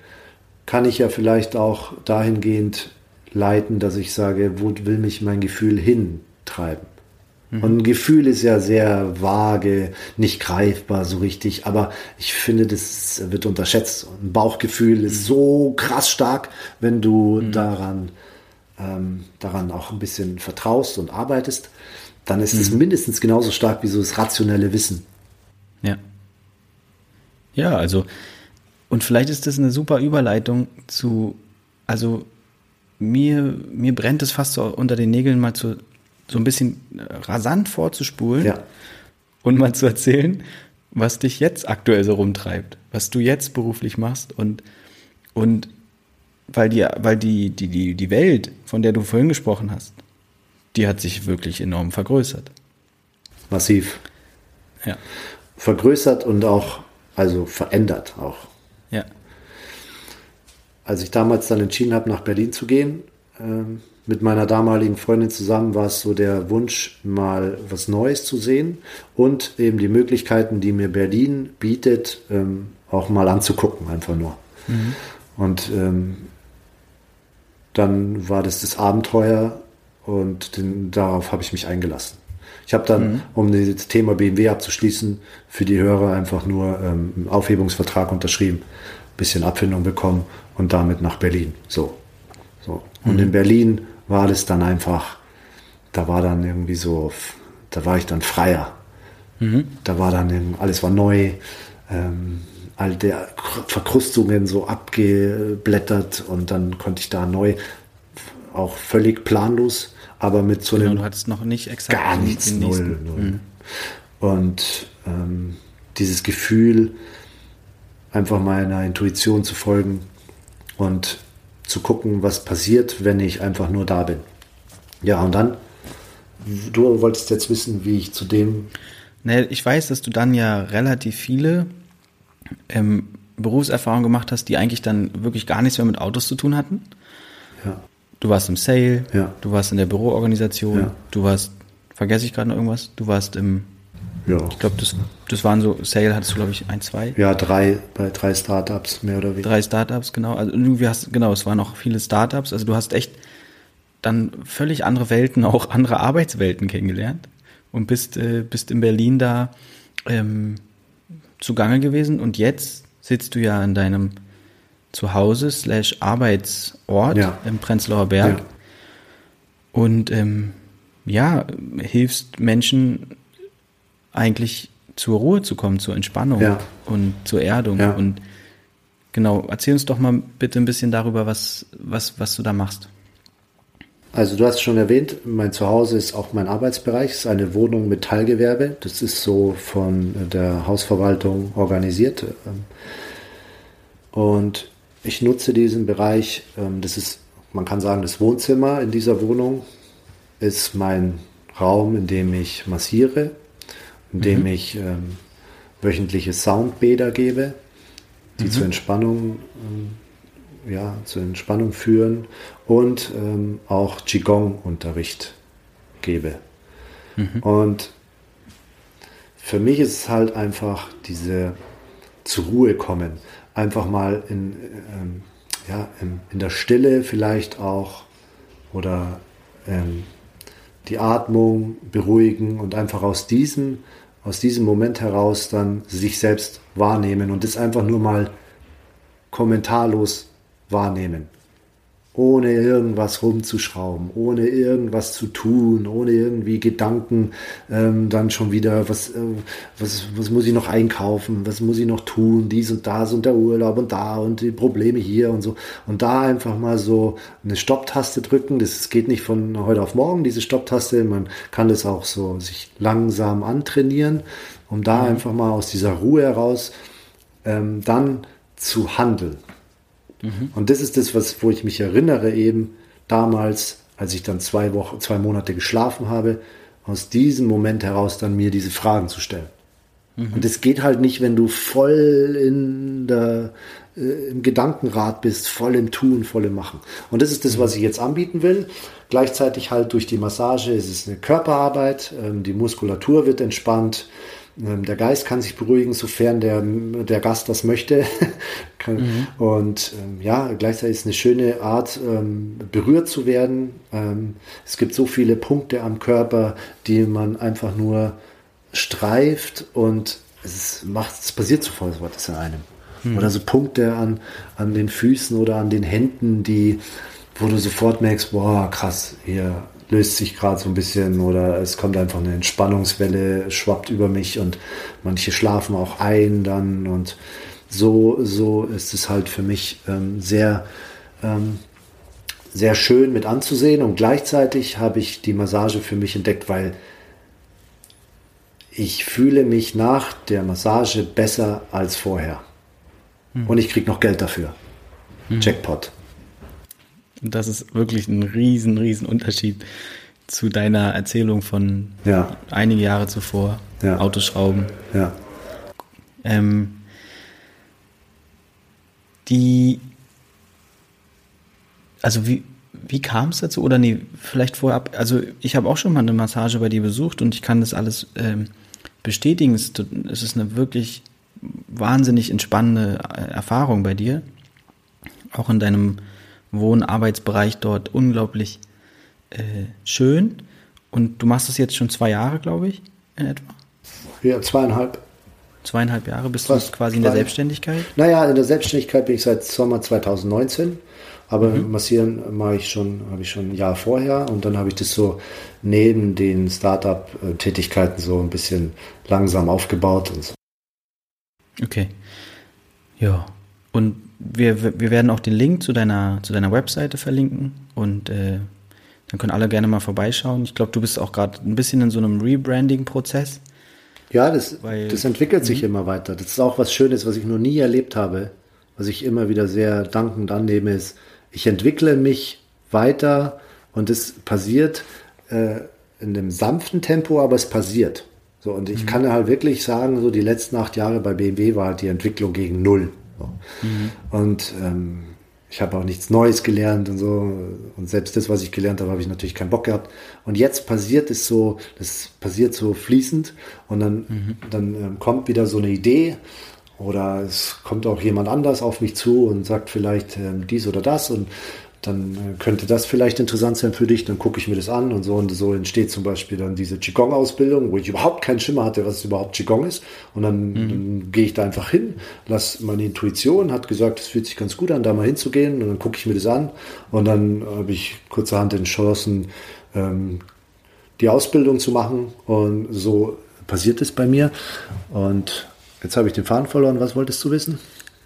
kann ich ja vielleicht auch dahingehend leiten, dass ich sage, wo will mich mein Gefühl hintreiben? Mhm. Und ein Gefühl ist ja sehr vage, nicht greifbar so richtig, aber ich finde, das wird unterschätzt. Ein Bauchgefühl ist mhm. so krass stark, wenn du mhm. daran, ähm, daran auch ein bisschen vertraust und arbeitest, dann ist es mhm. mindestens genauso stark wie so das rationelle Wissen. Ja. Ja, also, und vielleicht ist das eine super Überleitung zu, also mir, mir brennt es fast so unter den Nägeln mal zu, so ein bisschen äh, rasant vorzuspulen ja. und mal zu erzählen, was dich jetzt aktuell so rumtreibt, was du jetzt beruflich machst und, und weil die, weil die, die, die, die Welt, von der du vorhin gesprochen hast, die hat sich wirklich enorm vergrößert. Massiv. Ja. Vergrößert und auch, also verändert auch. Ja. Als ich damals dann entschieden habe, nach Berlin zu gehen, ähm, mit meiner damaligen Freundin zusammen war es so der Wunsch, mal was Neues zu sehen und eben die Möglichkeiten, die mir Berlin bietet, ähm, auch mal anzugucken, einfach nur. Mhm. Und ähm, dann war das das Abenteuer und den, darauf habe ich mich eingelassen. Ich habe dann, mhm. um das Thema BMW abzuschließen, für die Hörer einfach nur ähm, einen Aufhebungsvertrag unterschrieben, bisschen Abfindung bekommen und damit nach Berlin. So. so. Und mhm. in Berlin war das dann einfach, da war dann irgendwie so, da war ich dann freier. Mhm. Da war dann, alles war neu, ähm, all der Verkrustungen so abgeblättert und dann konnte ich da neu, auch völlig planlos, aber mit so genau, einem. Du hattest noch nicht exakt gar nichts, null, null. Mhm. Und ähm, dieses Gefühl, einfach meiner Intuition zu folgen und zu gucken, was passiert, wenn ich einfach nur da bin. Ja, und dann, du wolltest jetzt wissen, wie ich zu dem. Nee, ich weiß, dass du dann ja relativ viele ähm, Berufserfahrungen gemacht hast, die eigentlich dann wirklich gar nichts mehr mit Autos zu tun hatten. Ja. Du warst im Sale, ja. du warst in der Büroorganisation, ja. du warst, vergesse ich gerade noch irgendwas, du warst im ja. Ich glaube, das, das waren so, Sale hattest du, glaube ich, ein, zwei. Ja, drei, bei drei Startups, mehr oder weniger. Drei Startups, genau. Also irgendwie hast, genau, es waren noch viele Startups. Also du hast echt dann völlig andere Welten, auch andere Arbeitswelten kennengelernt und bist, äh, bist in Berlin da ähm, zugange gewesen und jetzt sitzt du ja in deinem Zuhause slash Arbeitsort ja. im Prenzlauer Berg ja. und ähm, ja, hilfst Menschen eigentlich zur Ruhe zu kommen, zur Entspannung ja. und zur Erdung. Und genau, erzähl uns doch mal bitte ein bisschen darüber, was, was, was du da machst. Also du hast schon erwähnt, mein Zuhause ist auch mein Arbeitsbereich, es ist eine Wohnung mit Teilgewerbe. Das ist so von der Hausverwaltung organisiert. Und ich nutze diesen Bereich, ähm, das ist, man kann sagen, das Wohnzimmer in dieser Wohnung ist mein Raum, in dem ich massiere, in dem mhm. ich ähm, wöchentliche Soundbäder gebe, die mhm. zur Entspannung ähm, ja, zur Entspannung führen und ähm, auch Qigong-Unterricht gebe. Mhm. Und für mich ist es halt einfach diese zur Ruhe kommen, einfach mal in, ähm, ja, in, in, der Stille vielleicht auch oder ähm, die Atmung beruhigen und einfach aus diesem, aus diesem Moment heraus dann sich selbst wahrnehmen und das einfach nur mal kommentarlos wahrnehmen. Ohne irgendwas rumzuschrauben, ohne irgendwas zu tun, ohne irgendwie Gedanken ähm, dann schon wieder, was, äh, was, was muss ich noch einkaufen, was muss ich noch tun, dies und das und der Urlaub und da und die Probleme hier und so. Und da einfach mal so eine Stopptaste drücken. Das geht nicht von heute auf morgen, diese Stopptaste. Man kann das auch so sich langsam antrainieren, um da mhm. einfach mal aus dieser Ruhe heraus ähm, dann zu handeln. Mhm. Und das ist das, was, wo ich mich erinnere, eben damals, als ich dann zwei Wochen, zwei Monate geschlafen habe, aus diesem Moment heraus dann mir diese Fragen zu stellen. Mhm. Und das geht halt nicht, wenn du voll in der, äh, im Gedankenrad bist, voll im Tun, voll im Machen. Und das ist das, was ich jetzt anbieten will. Gleichzeitig halt durch die Massage ist es eine Körperarbeit, ähm, die Muskulatur wird entspannt, der Geist kann sich beruhigen, sofern der, der Gast das möchte. mhm. Und ähm, ja, gleichzeitig ist es eine schöne Art, ähm, berührt zu werden. Ähm, es gibt so viele Punkte am Körper, die man einfach nur streift und es macht, es passiert sofort was in einem. Mhm. Oder so Punkte an, an den Füßen oder an den Händen, die, wo du sofort merkst, boah, krass, hier löst sich gerade so ein bisschen oder es kommt einfach eine Entspannungswelle, schwappt über mich und manche schlafen auch ein dann und so, so ist es halt für mich ähm, sehr, ähm, sehr schön mit anzusehen und gleichzeitig habe ich die Massage für mich entdeckt, weil ich fühle mich nach der Massage besser als vorher. Hm. Und ich kriege noch Geld dafür. Hm. Jackpot. Und das ist wirklich ein riesen, riesen Unterschied zu deiner Erzählung von ja. einige Jahre zuvor. Ja. Autoschrauben. Ja. Ähm, die, also wie, wie kam es dazu? Oder nee, vielleicht vorab, also ich habe auch schon mal eine Massage bei dir besucht und ich kann das alles ähm, bestätigen. Es, es ist eine wirklich wahnsinnig entspannende äh, Erfahrung bei dir. Auch in deinem Wohnarbeitsbereich dort unglaublich äh, schön. Und du machst das jetzt schon zwei Jahre, glaube ich, in etwa? Ja, zweieinhalb. Zweieinhalb Jahre bist Fast du quasi in der Selbstständigkeit? Naja, in der Selbstständigkeit bin ich seit Sommer 2019. Aber mhm. massieren mache ich schon, habe ich schon ein Jahr vorher und dann habe ich das so neben den Startup-Tätigkeiten so ein bisschen langsam aufgebaut und so. Okay. Ja. Und wir, wir werden auch den Link zu deiner, zu deiner Webseite verlinken und äh, dann können alle gerne mal vorbeischauen. Ich glaube, du bist auch gerade ein bisschen in so einem Rebranding-Prozess. Ja, das, weil, das entwickelt sich mhm. immer weiter. Das ist auch was Schönes, was ich noch nie erlebt habe, was ich immer wieder sehr dankend annehme, ist, ich entwickle mich weiter und es passiert äh, in einem sanften Tempo, aber es passiert. So, und ich mhm. kann halt wirklich sagen, so die letzten acht Jahre bei BMW war die Entwicklung gegen Null. Mhm. Und ähm, ich habe auch nichts Neues gelernt und so. Und selbst das, was ich gelernt habe, habe ich natürlich keinen Bock gehabt. Und jetzt passiert es so, das passiert so fließend und dann, mhm. dann ähm, kommt wieder so eine Idee oder es kommt auch jemand anders auf mich zu und sagt vielleicht ähm, dies oder das und dann äh, könnte das vielleicht interessant sein für dich, dann gucke ich mir das an und so und so entsteht zum Beispiel dann diese Qigong-Ausbildung, wo ich überhaupt keinen Schimmer hatte, was überhaupt Qigong ist und dann, mhm. dann gehe ich da einfach hin, lass meine Intuition, hat gesagt, es fühlt sich ganz gut an, da mal hinzugehen und dann gucke ich mir das an und dann habe ich kurzerhand entschlossen, ähm, die Ausbildung zu machen und so passiert es bei mir und jetzt habe ich den Faden verloren, was wolltest du wissen?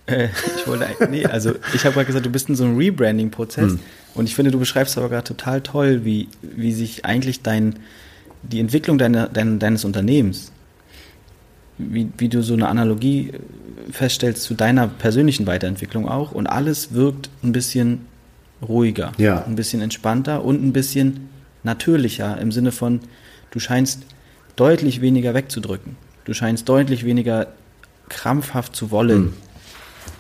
Äh, ich wollte, nee, also ich habe gerade gesagt, du bist in so einem Rebranding-Prozess hm. und ich finde, du beschreibst aber gerade total toll, wie, wie sich eigentlich dein, die Entwicklung deiner, dein, deines Unternehmens, wie, wie du so eine Analogie feststellst zu deiner persönlichen Weiterentwicklung auch und alles wirkt ein bisschen ruhiger, ja. ein bisschen entspannter und ein bisschen natürlicher im Sinne von, du scheinst deutlich weniger wegzudrücken. Du scheinst deutlich weniger krampfhaft zu wollen. Hm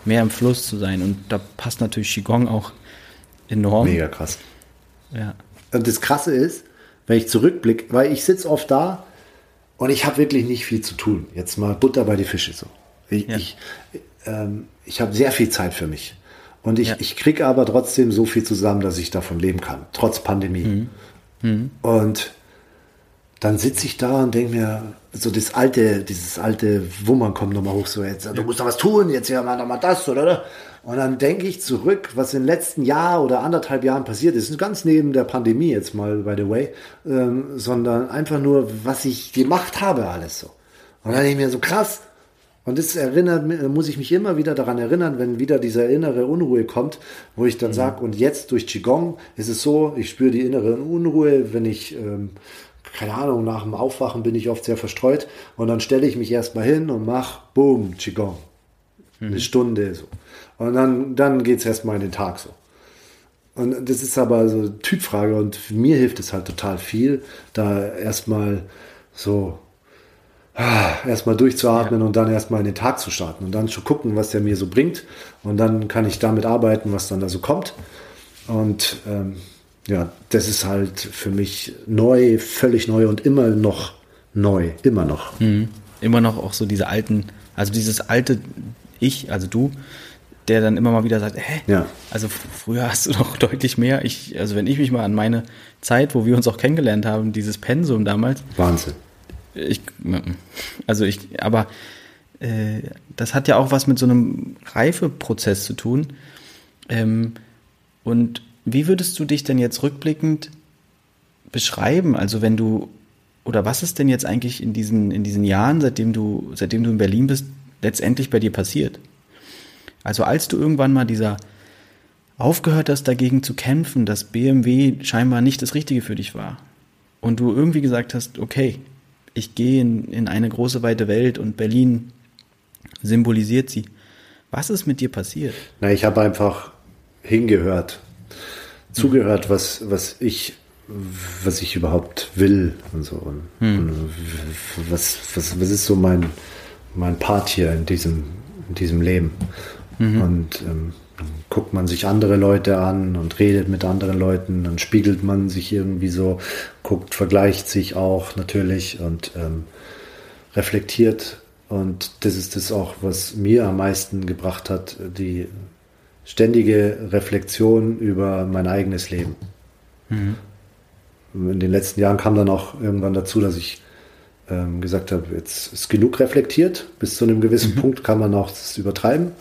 mehr im Fluss zu sein. Und da passt natürlich Qigong auch enorm. Mega krass. Ja. Und das Krasse ist, wenn ich zurückblicke, weil ich sitze oft da und ich habe wirklich nicht viel zu tun. Jetzt mal Butter bei die Fische so. Ich, ja. ich, ähm, ich habe sehr viel Zeit für mich. Und ich, ja. ich kriege aber trotzdem so viel zusammen, dass ich davon leben kann, trotz Pandemie. Mhm. Mhm. Und dann sitze ich da und denke mir, so das alte, dieses alte Wummern kommt nochmal hoch, so jetzt, du musst doch was tun, jetzt ja mal nochmal das, oder? Und dann denke ich zurück, was im letzten Jahr oder anderthalb Jahren passiert ist, ganz neben der Pandemie jetzt mal, by the way, ähm, sondern einfach nur, was ich gemacht habe, alles so. Und dann denke ich mir so krass. Und das erinnert, muss ich mich immer wieder daran erinnern, wenn wieder diese innere Unruhe kommt, wo ich dann mhm. sage, und jetzt durch Qigong ist es so, ich spüre die innere Unruhe, wenn ich ähm, keine Ahnung, nach dem Aufwachen bin ich oft sehr verstreut und dann stelle ich mich erstmal hin und mache, boom, Qigong. Mhm. Eine Stunde so. Und dann, dann geht es erstmal in den Tag so. Und das ist aber so eine Typfrage und mir hilft es halt total viel, da erstmal so ah, erstmal durchzuatmen ja. und dann erstmal in den Tag zu starten und dann zu gucken, was der mir so bringt. Und dann kann ich damit arbeiten, was dann da so kommt. Und ähm, ja, das ist halt für mich neu, völlig neu und immer noch neu, immer noch. Mhm. Immer noch auch so diese alten, also dieses alte Ich, also du, der dann immer mal wieder sagt, hä? Ja. Also früher hast du doch deutlich mehr. Ich, also wenn ich mich mal an meine Zeit, wo wir uns auch kennengelernt haben, dieses Pensum damals. Wahnsinn. Ich, also ich, aber äh, das hat ja auch was mit so einem Reifeprozess zu tun. Ähm, und wie würdest du dich denn jetzt rückblickend beschreiben? Also wenn du, oder was ist denn jetzt eigentlich in diesen, in diesen Jahren, seitdem du, seitdem du in Berlin bist, letztendlich bei dir passiert? Also als du irgendwann mal dieser aufgehört hast, dagegen zu kämpfen, dass BMW scheinbar nicht das Richtige für dich war und du irgendwie gesagt hast, okay, ich gehe in, in eine große weite Welt und Berlin symbolisiert sie. Was ist mit dir passiert? Na, ich habe einfach hingehört zugehört, was, was ich was ich überhaupt will und so. Und, hm. und was, was, was ist so mein, mein Part hier in diesem, in diesem Leben? Mhm. Und ähm, dann guckt man sich andere Leute an und redet mit anderen Leuten, dann spiegelt man sich irgendwie so, guckt, vergleicht sich auch natürlich und ähm, reflektiert. Und das ist das auch, was mir am meisten gebracht hat, die ständige Reflexion über mein eigenes Leben. Mhm. In den letzten Jahren kam dann auch irgendwann dazu, dass ich ähm, gesagt habe, jetzt ist genug reflektiert. Bis zu einem gewissen mhm. Punkt kann man auch das übertreiben.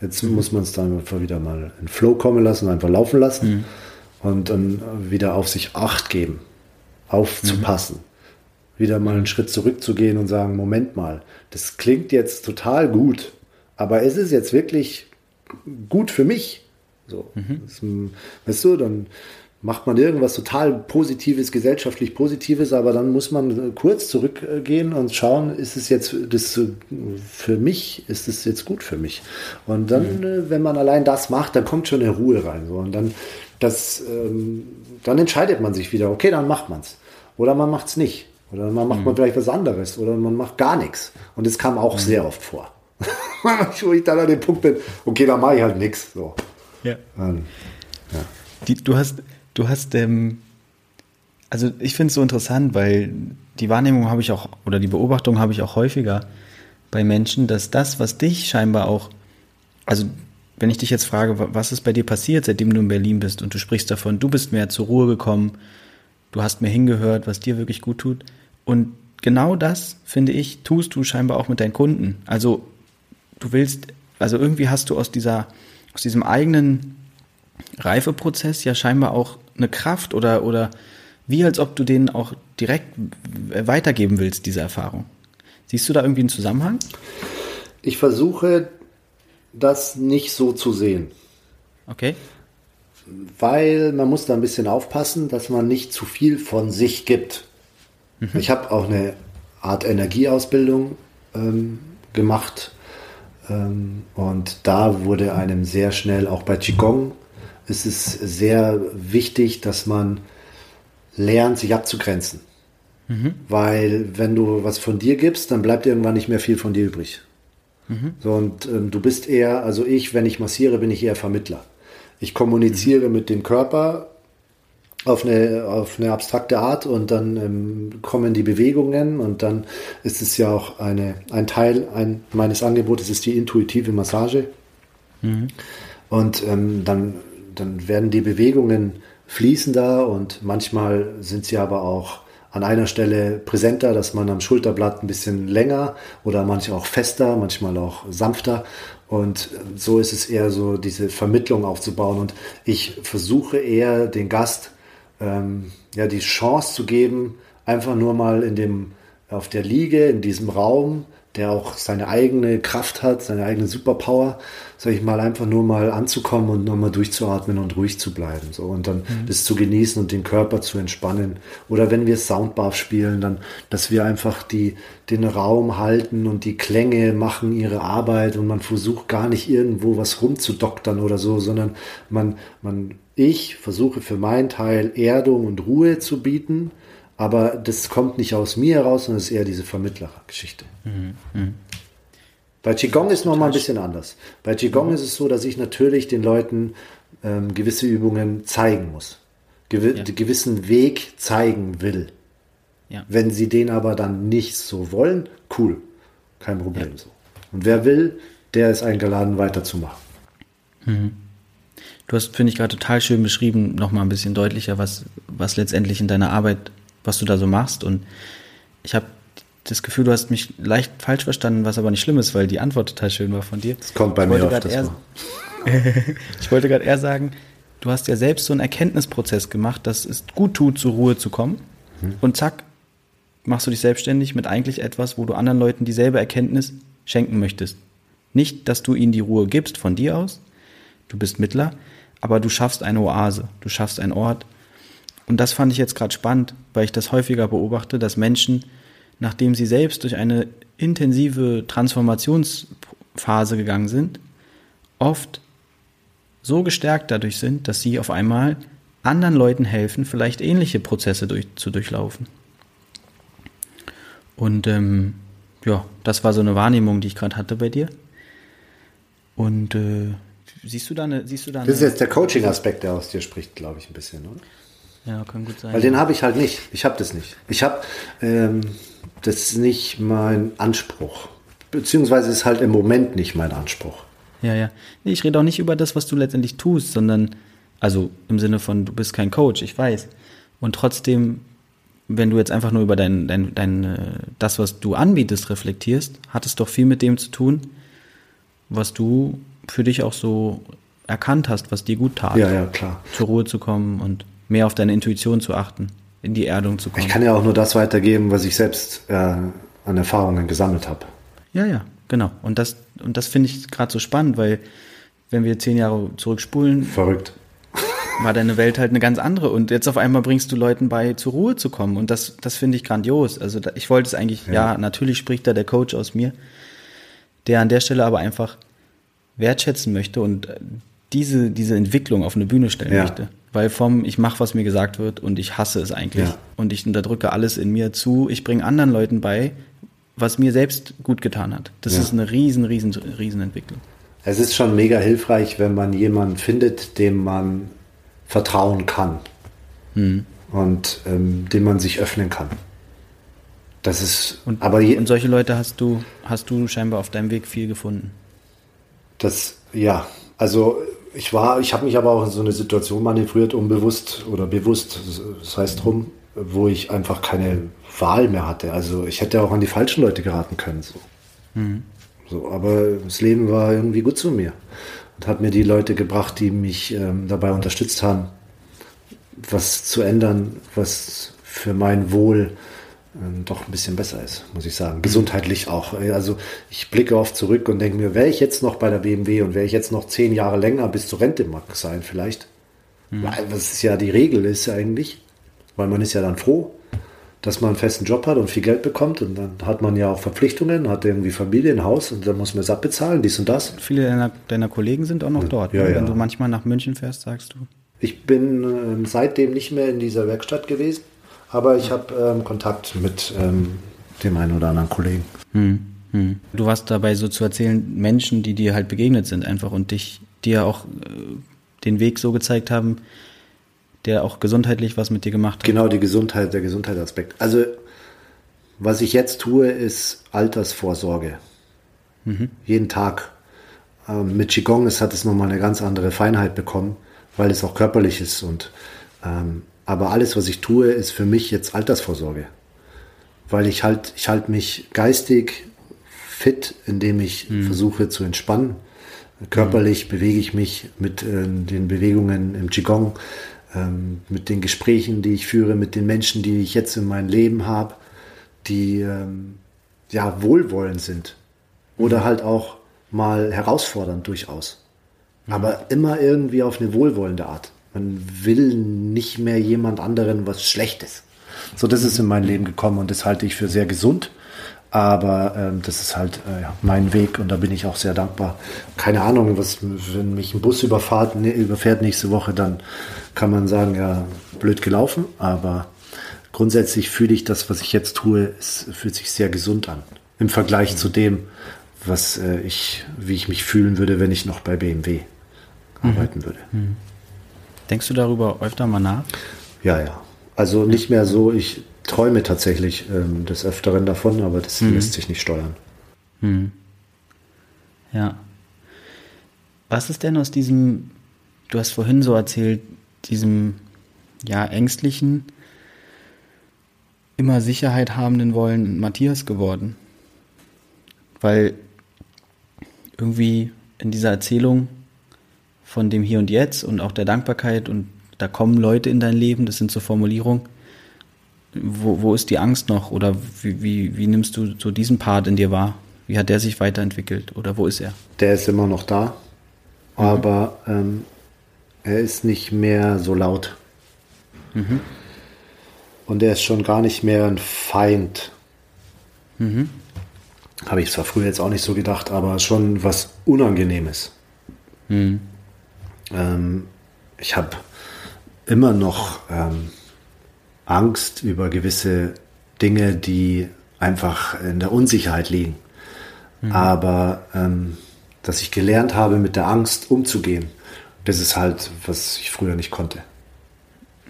Jetzt mhm. muss man es dann einfach wieder mal in Flow kommen lassen, einfach laufen lassen mhm. und dann wieder auf sich Acht geben, aufzupassen. Mhm. Wieder mal einen Schritt zurückzugehen und sagen, Moment mal, das klingt jetzt total gut, aber ist es jetzt wirklich gut für mich. So, mhm. das, weißt du, dann macht man irgendwas total Positives, gesellschaftlich Positives, aber dann muss man kurz zurückgehen und schauen, ist es jetzt das für mich, ist es jetzt gut für mich? Und dann, mhm. Äh, wenn man allein das macht, dann kommt schon eine Ruhe rein. So. Und dann, das, ähm, dann entscheidet man sich wieder, okay, dann macht man es. Oder man macht es nicht. Oder man macht mhm. man vielleicht was anderes. Oder man macht gar nichts. Und das kam auch mhm. sehr oft vor. Wo ich dann an dem Punkt bin, okay, dann mache ich halt nichts. So. Ja. Ähm, ja. Die, du hast, du hast, ähm, also ich finde es so interessant, weil die Wahrnehmung habe ich auch, oder die Beobachtung habe ich auch häufiger bei Menschen, dass das, was dich scheinbar auch, also wenn ich dich jetzt frage, was ist bei dir passiert, seitdem du in Berlin bist und du sprichst davon, du bist mehr zur Ruhe gekommen, du hast mir hingehört, was dir wirklich gut tut. Und genau das, finde ich, tust du scheinbar auch mit deinen Kunden. Also du willst, also irgendwie hast du aus dieser, aus diesem eigenen Reifeprozess ja scheinbar auch eine Kraft oder, oder wie als ob du denen auch direkt weitergeben willst, diese Erfahrung. Siehst du da irgendwie einen Zusammenhang? Ich versuche das nicht so zu sehen. Okay. Weil man muss da ein bisschen aufpassen, dass man nicht zu viel von sich gibt. Mhm. Ich habe auch eine Art Energieausbildung ähm, gemacht und da wurde einem sehr schnell, auch bei Qigong, ist es sehr wichtig, dass man lernt, sich abzugrenzen. Mhm. Weil wenn du was von dir gibst, dann bleibt irgendwann nicht mehr viel von dir übrig. Mhm. So, und ähm, du bist eher, also ich, wenn ich massiere, bin ich eher Vermittler. Ich kommuniziere mhm. mit dem Körper auf eine, auf eine abstrakte Art und dann ähm, kommen die Bewegungen und dann ist es ja auch eine, ein Teil ein, meines Angebotes ist die intuitive Massage. Mhm. Und ähm, dann, dann werden die Bewegungen fließender und manchmal sind sie aber auch an einer Stelle präsenter, dass man am Schulterblatt ein bisschen länger oder manchmal auch fester, manchmal auch sanfter. Und so ist es eher so, diese Vermittlung aufzubauen. Und ich versuche eher den Gast ähm, ja die Chance zu geben, einfach nur mal in dem, auf der Liege, in diesem Raum, der auch seine eigene Kraft hat, seine eigene Superpower, sag ich mal, einfach nur mal anzukommen und nur mal durchzuatmen und ruhig zu bleiben. So und dann mhm. das zu genießen und den Körper zu entspannen. Oder wenn wir Soundbath spielen, dann, dass wir einfach die, den Raum halten und die Klänge machen ihre Arbeit und man versucht gar nicht irgendwo was rumzudoktern oder so, sondern man, man, ich versuche für meinen Teil Erdung und Ruhe zu bieten aber das kommt nicht aus mir heraus, sondern es ist eher diese Vermittlergeschichte. Mhm. Mhm. Bei Qigong ist nochmal ein bisschen anders. Bei Qigong mhm. ist es so, dass ich natürlich den Leuten ähm, gewisse Übungen zeigen muss. Gew ja. gewissen Weg zeigen will. Ja. Wenn sie den aber dann nicht so wollen, cool. Kein Problem ja. so. Und wer will, der ist eingeladen, weiterzumachen. Mhm. Du hast, finde ich, gerade total schön beschrieben, nochmal ein bisschen deutlicher, was, was letztendlich in deiner Arbeit was du da so machst. Und ich habe das Gefühl, du hast mich leicht falsch verstanden, was aber nicht schlimm ist, weil die Antwort total schön war von dir. Das kommt bei ich mir oft. Eher, ich wollte gerade eher sagen, du hast ja selbst so einen Erkenntnisprozess gemacht, dass es gut tut, zur Ruhe zu kommen. Mhm. Und zack, machst du dich selbstständig mit eigentlich etwas, wo du anderen Leuten dieselbe Erkenntnis schenken möchtest. Nicht, dass du ihnen die Ruhe gibst von dir aus, du bist Mittler, aber du schaffst eine Oase, du schaffst einen Ort, und das fand ich jetzt gerade spannend, weil ich das häufiger beobachte, dass Menschen, nachdem sie selbst durch eine intensive Transformationsphase gegangen sind, oft so gestärkt dadurch sind, dass sie auf einmal anderen Leuten helfen, vielleicht ähnliche Prozesse durch, zu durchlaufen. Und ähm, ja, das war so eine Wahrnehmung, die ich gerade hatte bei dir. Und äh, siehst du da eine, siehst du da eine, Das ist jetzt der Coaching-Aspekt, der aus dir spricht, glaube ich, ein bisschen, oder? Ja, kann gut sein. Weil den habe ich halt nicht. Ich habe das nicht. Ich habe, ähm, das ist nicht mein Anspruch. Beziehungsweise ist halt im Moment nicht mein Anspruch. Ja, ja. Nee, ich rede auch nicht über das, was du letztendlich tust, sondern, also im Sinne von, du bist kein Coach, ich weiß. Und trotzdem, wenn du jetzt einfach nur über dein, dein, dein, äh, das, was du anbietest, reflektierst, hat es doch viel mit dem zu tun, was du für dich auch so erkannt hast, was dir gut tat. Ja, ja, klar. Zur Ruhe zu kommen und mehr auf deine Intuition zu achten, in die Erdung zu kommen. Ich kann ja auch nur das weitergeben, was ich selbst äh, an Erfahrungen gesammelt habe. Ja, ja, genau. Und das, und das finde ich gerade so spannend, weil wenn wir zehn Jahre zurückspulen. Verrückt. War deine Welt halt eine ganz andere. Und jetzt auf einmal bringst du Leuten bei, zur Ruhe zu kommen. Und das, das finde ich grandios. Also da, ich wollte es eigentlich, ja. ja, natürlich spricht da der Coach aus mir, der an der Stelle aber einfach wertschätzen möchte und diese, diese Entwicklung auf eine Bühne stellen ja. möchte. Weil vom ich mache, was mir gesagt wird und ich hasse es eigentlich ja. und ich unterdrücke alles in mir zu, ich bringe anderen Leuten bei, was mir selbst gut getan hat. Das ja. ist eine riesen, riesen, riesen Entwicklung. Es ist schon mega hilfreich, wenn man jemanden findet, dem man vertrauen kann hm. und ähm, dem man sich öffnen kann. Das ist und, aber je, und solche Leute hast du hast du scheinbar auf deinem Weg viel gefunden. Das ja, Also ich war, ich habe mich aber auch in so eine Situation manövriert, unbewusst oder bewusst, das heißt drum, wo ich einfach keine Wahl mehr hatte. Also ich hätte auch an die falschen Leute geraten können. So. Mhm. so aber das Leben war irgendwie gut zu mir und hat mir die Leute gebracht, die mich ähm, dabei unterstützt haben, was zu ändern, was für mein Wohl ähm, doch ein bisschen besser ist, muss ich sagen. Gesundheitlich auch. Also ich blicke oft zurück und denke mir, wäre ich jetzt noch bei der BMW und wäre ich jetzt noch zehn Jahre länger bis zur Rente mag sein vielleicht. Mhm. Was ist ja die Regel ist eigentlich, weil man ist ja dann froh, dass man einen festen Job hat und viel Geld bekommt und dann hat man ja auch Verpflichtungen, hat irgendwie Familie, ein Haus und dann muss man es abbezahlen, dies und das. Viele deiner, deiner Kollegen sind auch noch dort. Ja, ne? ja. Wenn du manchmal nach München fährst, sagst du. Ich bin äh, seitdem nicht mehr in dieser Werkstatt gewesen, aber ich habe ähm, Kontakt mit ähm, dem einen oder anderen Kollegen. Hm, hm. Du warst dabei so zu erzählen, Menschen, die dir halt begegnet sind einfach und dich, dir auch äh, den Weg so gezeigt haben, der auch gesundheitlich was mit dir gemacht hat. Genau, die Gesundheit, der Gesundheitsaspekt. Also, was ich jetzt tue, ist Altersvorsorge. Mhm. Jeden Tag. Ähm, mit Qigong ist, hat es nochmal eine ganz andere Feinheit bekommen, weil es auch körperlich ist. Und, ähm, aber alles, was ich tue, ist für mich jetzt Altersvorsorge. Weil ich halt, ich halte mich geistig fit, indem ich mhm. versuche zu entspannen. Körperlich mhm. bewege ich mich mit äh, den Bewegungen im Qigong ähm, mit den Gesprächen, die ich führe, mit den Menschen, die ich jetzt in meinem Leben habe, die ähm, ja wohlwollend sind oder mhm. halt auch mal herausfordernd durchaus. Mhm. Aber immer irgendwie auf eine wohlwollende Art. Man will nicht mehr jemand anderen was Schlechtes. So, das ist in mein Leben gekommen und das halte ich für sehr gesund. Aber ähm, das ist halt äh, mein Weg und da bin ich auch sehr dankbar. Keine Ahnung, was, wenn mich ein Bus überfahrt, ne, überfährt nächste Woche, dann kann man sagen, ja, blöd gelaufen. Aber grundsätzlich fühle ich das, was ich jetzt tue, es fühlt sich sehr gesund an. Im Vergleich zu dem, was äh, ich, wie ich mich fühlen würde, wenn ich noch bei BMW mhm. arbeiten würde. Mhm. Denkst du darüber öfter mal nach? Ja, ja. Also nicht mehr so, ich träume tatsächlich ähm, des Öfteren davon, aber das mhm. lässt sich nicht steuern. Mhm. Ja. Was ist denn aus diesem, du hast vorhin so erzählt, diesem ja ängstlichen, immer Sicherheit habenden wollen Matthias geworden? Weil irgendwie in dieser Erzählung von dem Hier und Jetzt und auch der Dankbarkeit und da kommen Leute in dein Leben, das sind so Formulierungen, wo, wo ist die Angst noch? Oder wie, wie, wie nimmst du so diesen Part in dir wahr? Wie hat der sich weiterentwickelt oder wo ist er? Der ist immer noch da, mhm. aber ähm, er ist nicht mehr so laut. Mhm. Und er ist schon gar nicht mehr ein Feind. Mhm. Habe ich zwar früher jetzt auch nicht so gedacht, aber schon was Unangenehmes. Mhm. Ähm, ich habe immer noch ähm, Angst über gewisse Dinge, die einfach in der Unsicherheit liegen. Mhm. Aber ähm, dass ich gelernt habe, mit der Angst umzugehen, das ist halt, was ich früher nicht konnte.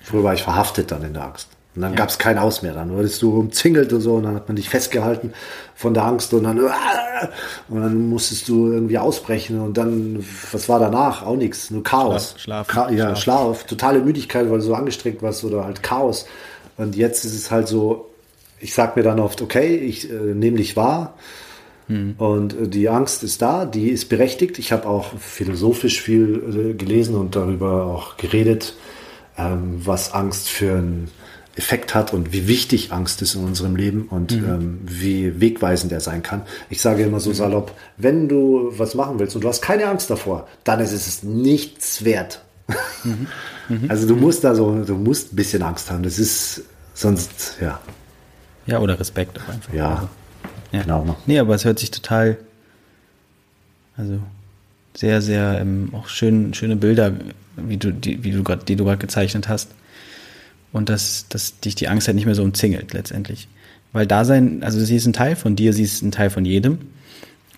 Früher war ich verhaftet dann in der Angst. Und dann ja. gab es kein Aus mehr. Dann wurdest du umzingelt und so und dann hat man dich festgehalten von der Angst und dann, und dann musstest du irgendwie ausbrechen und dann, was war danach? Auch nichts, nur Chaos. Schlaf, Schlaf. ja, Schlaf. Schlaf. Totale Müdigkeit, weil du so angestrengt warst oder halt Chaos. Und jetzt ist es halt so, ich sag mir dann oft, okay, ich äh, nehme dich wahr. Hm. Und äh, die Angst ist da, die ist berechtigt. Ich habe auch philosophisch viel äh, gelesen und darüber auch geredet, ähm, was Angst für einen Effekt hat und wie wichtig Angst ist in unserem Leben und mhm. ähm, wie wegweisend er sein kann. Ich sage immer so mhm. salopp, wenn du was machen willst und du hast keine Angst davor, dann ist es nichts wert. Mhm. Mhm. Also du musst da so, du musst ein bisschen Angst haben. Das ist sonst, ja. Ja, oder Respekt auch einfach. Ja, also, ja. genau. Nee, aber es hört sich total, also sehr, sehr ähm, auch schön, schöne Bilder, wie du, die, wie du grad, die du gerade gezeichnet hast. Und dass, dass dich die Angst halt nicht mehr so umzingelt letztendlich. Weil da sein, also sie ist ein Teil von dir, sie ist ein Teil von jedem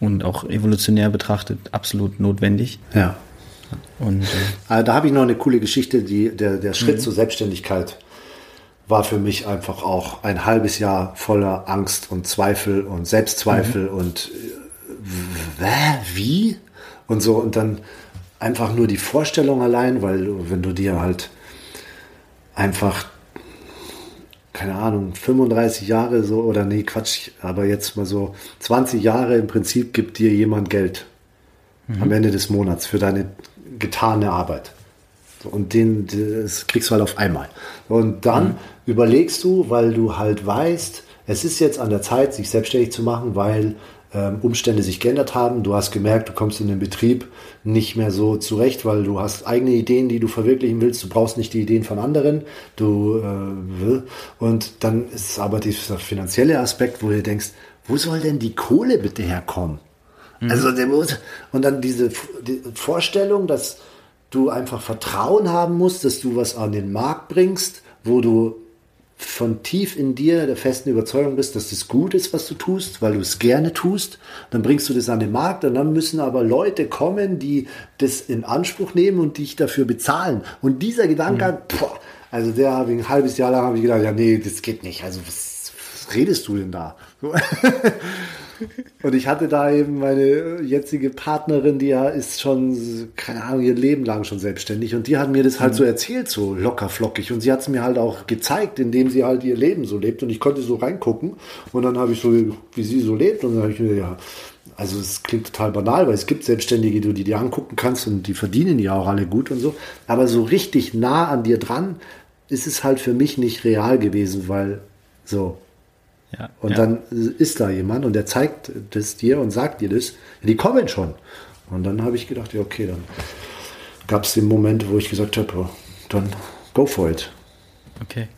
und auch evolutionär betrachtet absolut notwendig. Ja. Und, äh, da habe ich noch eine coole Geschichte, die, der, der Schritt mhm. zur Selbstständigkeit war für mich einfach auch ein halbes Jahr voller Angst und Zweifel und Selbstzweifel mhm. und äh, wie und so und dann einfach nur die Vorstellung allein, weil wenn du dir halt einfach, keine Ahnung, 35 Jahre so, oder nee, Quatsch, aber jetzt mal so 20 Jahre im Prinzip gibt dir jemand Geld mhm. am Ende des Monats für deine getane Arbeit. Und den das kriegst du halt auf einmal. Und dann mhm. überlegst du, weil du halt weißt, es ist jetzt an der Zeit, sich selbstständig zu machen, weil Umstände sich geändert haben. Du hast gemerkt, du kommst in den Betrieb nicht mehr so zurecht, weil du hast eigene Ideen, die du verwirklichen willst. Du brauchst nicht die Ideen von anderen. Du äh, und dann ist aber dieser finanzielle Aspekt, wo du denkst, wo soll denn die Kohle bitte herkommen? Mhm. Also der muss, und dann diese die Vorstellung, dass du einfach Vertrauen haben musst, dass du was an den Markt bringst, wo du von tief in dir der festen Überzeugung bist, dass das gut ist, was du tust, weil du es gerne tust, dann bringst du das an den Markt und dann müssen aber Leute kommen, die das in Anspruch nehmen und dich dafür bezahlen. Und dieser Gedanke, mhm. boah, also der habe ich ein halbes Jahr lang habe ich gedacht, ja nee, das geht nicht. Also was, was redest du denn da? Und ich hatte da eben meine jetzige Partnerin, die ja ist schon, keine Ahnung, ihr Leben lang schon selbstständig. Und die hat mir das halt mhm. so erzählt, so locker flockig. Und sie hat es mir halt auch gezeigt, indem sie halt ihr Leben so lebt. Und ich konnte so reingucken. Und dann habe ich so, wie sie so lebt. Und dann habe ich mir, ja, also es klingt total banal, weil es gibt Selbstständige, die du dir angucken kannst und die verdienen ja auch alle gut und so. Aber so richtig nah an dir dran ist es halt für mich nicht real gewesen, weil so, ja, und ja. dann ist da jemand und der zeigt das dir und sagt dir das. Die kommen schon. Und dann habe ich gedacht, ja, okay, dann gab es den Moment, wo ich gesagt habe, dann go for it. Okay.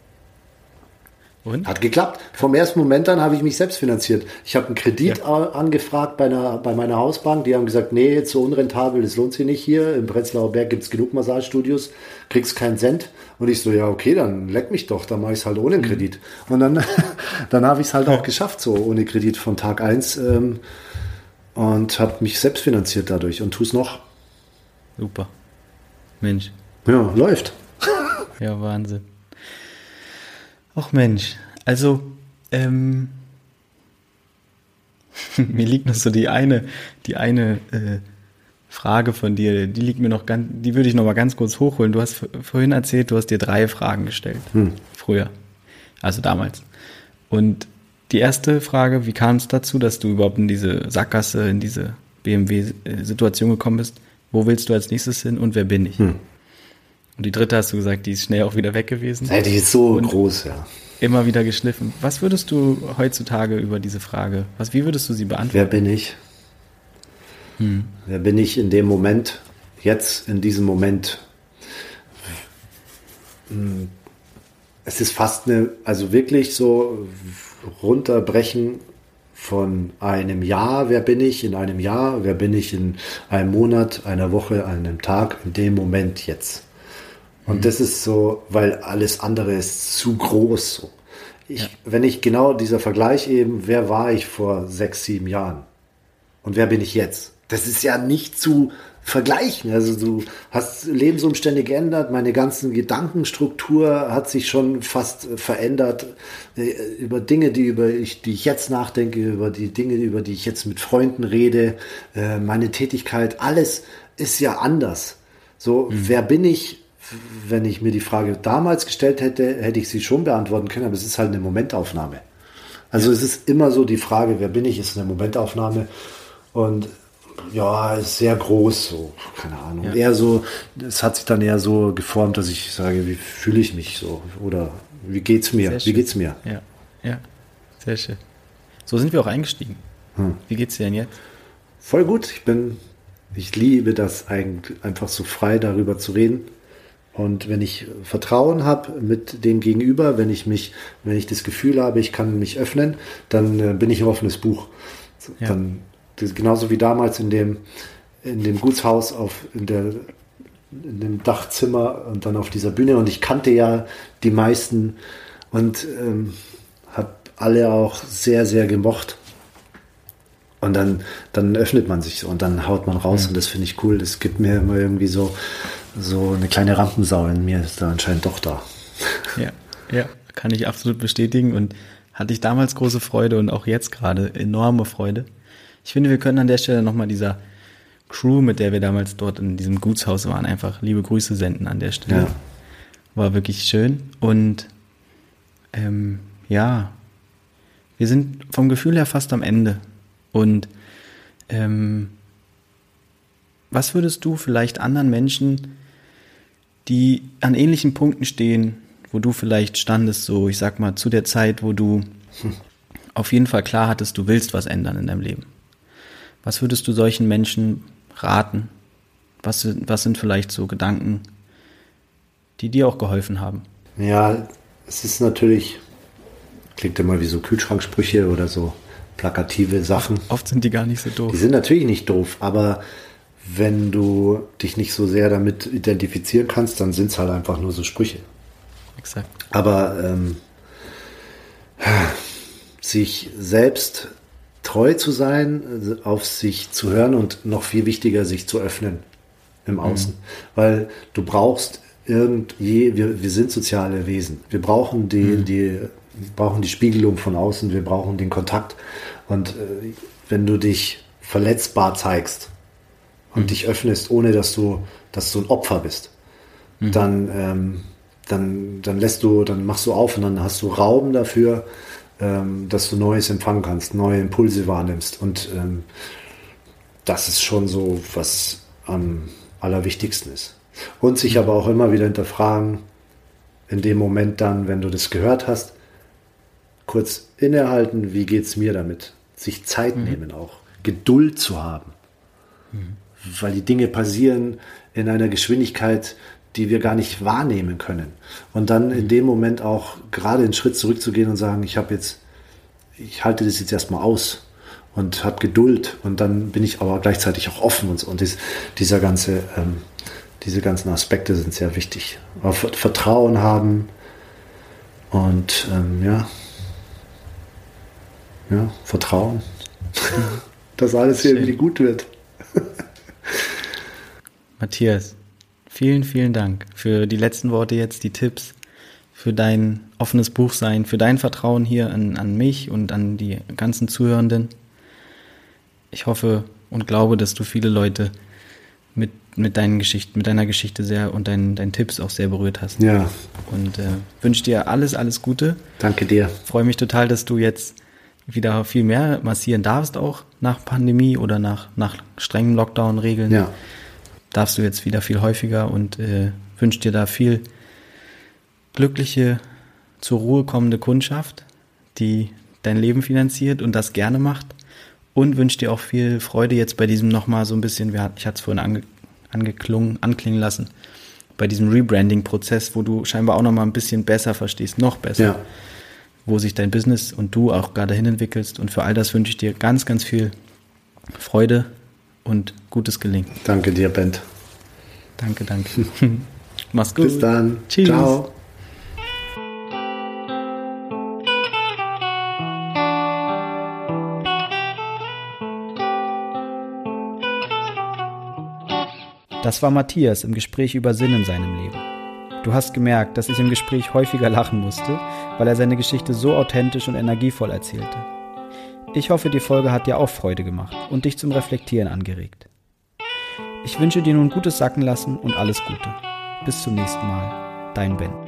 Und? Hat geklappt. Vom ersten Moment an habe ich mich selbst finanziert. Ich habe einen Kredit ja. angefragt bei, einer, bei meiner Hausbank. Die haben gesagt, nee, jetzt so unrentabel, das lohnt sich nicht hier. Im Prenzlauer Berg gibt es genug Massagestudios, kriegst keinen Cent. Und ich so, ja, okay, dann leck mich doch, dann mache ich es halt ohne mhm. Kredit. Und dann, dann habe ich es halt auch geschafft, so ohne Kredit von Tag 1 ähm, und habe mich selbst finanziert dadurch und tue es noch. Super. Mensch. Ja, läuft. ja, Wahnsinn. Ach Mensch, also ähm, mir liegt noch so die eine, die eine äh, Frage von dir, die liegt mir noch ganz, die würde ich noch mal ganz kurz hochholen. Du hast vorhin erzählt, du hast dir drei Fragen gestellt. Hm. Früher. Also damals. Und die erste Frage, wie kam es dazu, dass du überhaupt in diese Sackgasse, in diese BMW-Situation gekommen bist? Wo willst du als nächstes hin und wer bin ich? Hm. Und die dritte hast du gesagt, die ist schnell auch wieder weg gewesen. Ja, die ist so und groß, ja. Immer wieder geschliffen. Was würdest du heutzutage über diese Frage, was, wie würdest du sie beantworten? Wer bin ich? Hm. Wer bin ich in dem Moment, jetzt in diesem Moment? Hm. Es ist fast eine, also wirklich so runterbrechen von einem Jahr, wer bin ich in einem Jahr, wer bin ich in einem Monat, einer Woche, einem Tag, in dem Moment jetzt. Und mhm. das ist so, weil alles andere ist zu groß. So. Ich, ja. Wenn ich genau dieser Vergleich eben, wer war ich vor sechs, sieben Jahren und wer bin ich jetzt? Das ist ja nicht zu vergleichen. Also du hast Lebensumstände geändert, meine ganzen Gedankenstruktur hat sich schon fast verändert äh, über Dinge, die über ich, die ich jetzt nachdenke, über die Dinge, über die ich jetzt mit Freunden rede, äh, meine Tätigkeit, alles ist ja anders. So, mhm. wer bin ich? Wenn ich mir die Frage damals gestellt hätte, hätte ich sie schon beantworten können, aber es ist halt eine Momentaufnahme. Also es ist immer so die Frage, wer bin ich, ist eine Momentaufnahme. Und ja, ist sehr groß, so, keine Ahnung. Ja. Eher so, es hat sich dann eher so geformt, dass ich sage, wie fühle ich mich so? Oder wie geht's mir? Wie geht's mir? Ja, ja, sehr schön. So sind wir auch eingestiegen. Hm. Wie geht's dir denn jetzt? Voll gut. Ich bin, ich liebe das eigentlich, einfach so frei darüber zu reden. Und wenn ich Vertrauen habe mit dem Gegenüber, wenn ich mich, wenn ich das Gefühl habe, ich kann mich öffnen, dann äh, bin ich ein offenes Buch. Ja. Dann das, genauso wie damals in dem, in dem Gutshaus auf, in, der, in dem Dachzimmer und dann auf dieser Bühne. Und ich kannte ja die meisten und ähm, habe alle auch sehr, sehr gemocht. Und dann, dann öffnet man sich so und dann haut man raus mhm. und das finde ich cool. Das gibt mir immer irgendwie so, so eine kleine Rampensau in mir ist da anscheinend doch da. Ja, ja, kann ich absolut bestätigen und hatte ich damals große Freude und auch jetzt gerade enorme Freude. Ich finde, wir können an der Stelle nochmal dieser Crew, mit der wir damals dort in diesem Gutshaus waren, einfach liebe Grüße senden an der Stelle. Ja. War wirklich schön. Und ähm, ja, wir sind vom Gefühl her fast am Ende. Und ähm, was würdest du vielleicht anderen Menschen, die an ähnlichen Punkten stehen, wo du vielleicht standest, so ich sag mal, zu der Zeit, wo du hm. auf jeden Fall klar hattest, du willst was ändern in deinem Leben. Was würdest du solchen Menschen raten? Was, was sind vielleicht so Gedanken, die dir auch geholfen haben? Ja, es ist natürlich, klingt immer wie so Kühlschranksprüche oder so plakative Sachen. Oft sind die gar nicht so doof. Die sind natürlich nicht doof, aber wenn du dich nicht so sehr damit identifizieren kannst, dann sind es halt einfach nur so Sprüche. Exakt. Aber ähm, sich selbst treu zu sein, auf sich zu hören und noch viel wichtiger, sich zu öffnen im Außen. Mhm. Weil du brauchst irgendwie, wir, wir sind soziale Wesen. Wir brauchen die, mhm. die, brauchen die Spiegelung von außen, wir brauchen den Kontakt. Und äh, wenn du dich verletzbar zeigst und mhm. dich öffnest, ohne dass du, dass du ein Opfer bist, mhm. dann, ähm, dann, dann lässt du, dann machst du auf und dann hast du Raum dafür, ähm, dass du Neues empfangen kannst, neue Impulse wahrnimmst. Und ähm, das ist schon so, was am allerwichtigsten ist. Und sich aber auch immer wieder hinterfragen, in dem Moment dann, wenn du das gehört hast, kurz innehalten, wie geht es mir damit? Sich Zeit mhm. nehmen auch, Geduld zu haben. Mhm. Weil die Dinge passieren in einer Geschwindigkeit, die wir gar nicht wahrnehmen können. Und dann in dem Moment auch gerade einen Schritt zurückzugehen und sagen, ich habe jetzt, ich halte das jetzt erstmal aus und habe Geduld und dann bin ich aber gleichzeitig auch offen und so. Und dies, dieser ganze, ähm, diese ganzen Aspekte sind sehr wichtig. Auf Vertrauen haben und ähm, ja, ja, Vertrauen, dass alles Schön. irgendwie gut wird. Matthias, Vielen, vielen Dank für die letzten Worte jetzt, die Tipps, für dein offenes Buchsein, für dein Vertrauen hier an, an mich und an die ganzen Zuhörenden. Ich hoffe und glaube, dass du viele Leute mit, mit deinen Geschichten, mit deiner Geschichte sehr und deinen, deinen Tipps auch sehr berührt hast. Ja. Und äh, wünsche dir alles, alles Gute. Danke dir. Freue mich total, dass du jetzt wieder viel mehr massieren darfst, auch nach Pandemie oder nach, nach strengen Lockdown-Regeln. Ja darfst du jetzt wieder viel häufiger und äh, wünsche dir da viel glückliche, zur Ruhe kommende Kundschaft, die dein Leben finanziert und das gerne macht. Und wünsche dir auch viel Freude jetzt bei diesem nochmal so ein bisschen, ich hatte es vorhin ange, angeklungen, anklingen lassen, bei diesem Rebranding-Prozess, wo du scheinbar auch nochmal ein bisschen besser verstehst, noch besser, ja. Wo sich dein Business und du auch gerade hin entwickelst. Und für all das wünsche ich dir ganz, ganz viel Freude, und gutes Gelingen. Danke dir, Bent. Danke, danke. Mach's gut. Bis dann. Tschüss. Ciao. Das war Matthias im Gespräch über Sinn in seinem Leben. Du hast gemerkt, dass ich im Gespräch häufiger lachen musste, weil er seine Geschichte so authentisch und energievoll erzählte. Ich hoffe, die Folge hat dir auch Freude gemacht und dich zum Reflektieren angeregt. Ich wünsche dir nun gutes Sacken lassen und alles Gute. Bis zum nächsten Mal. Dein Ben.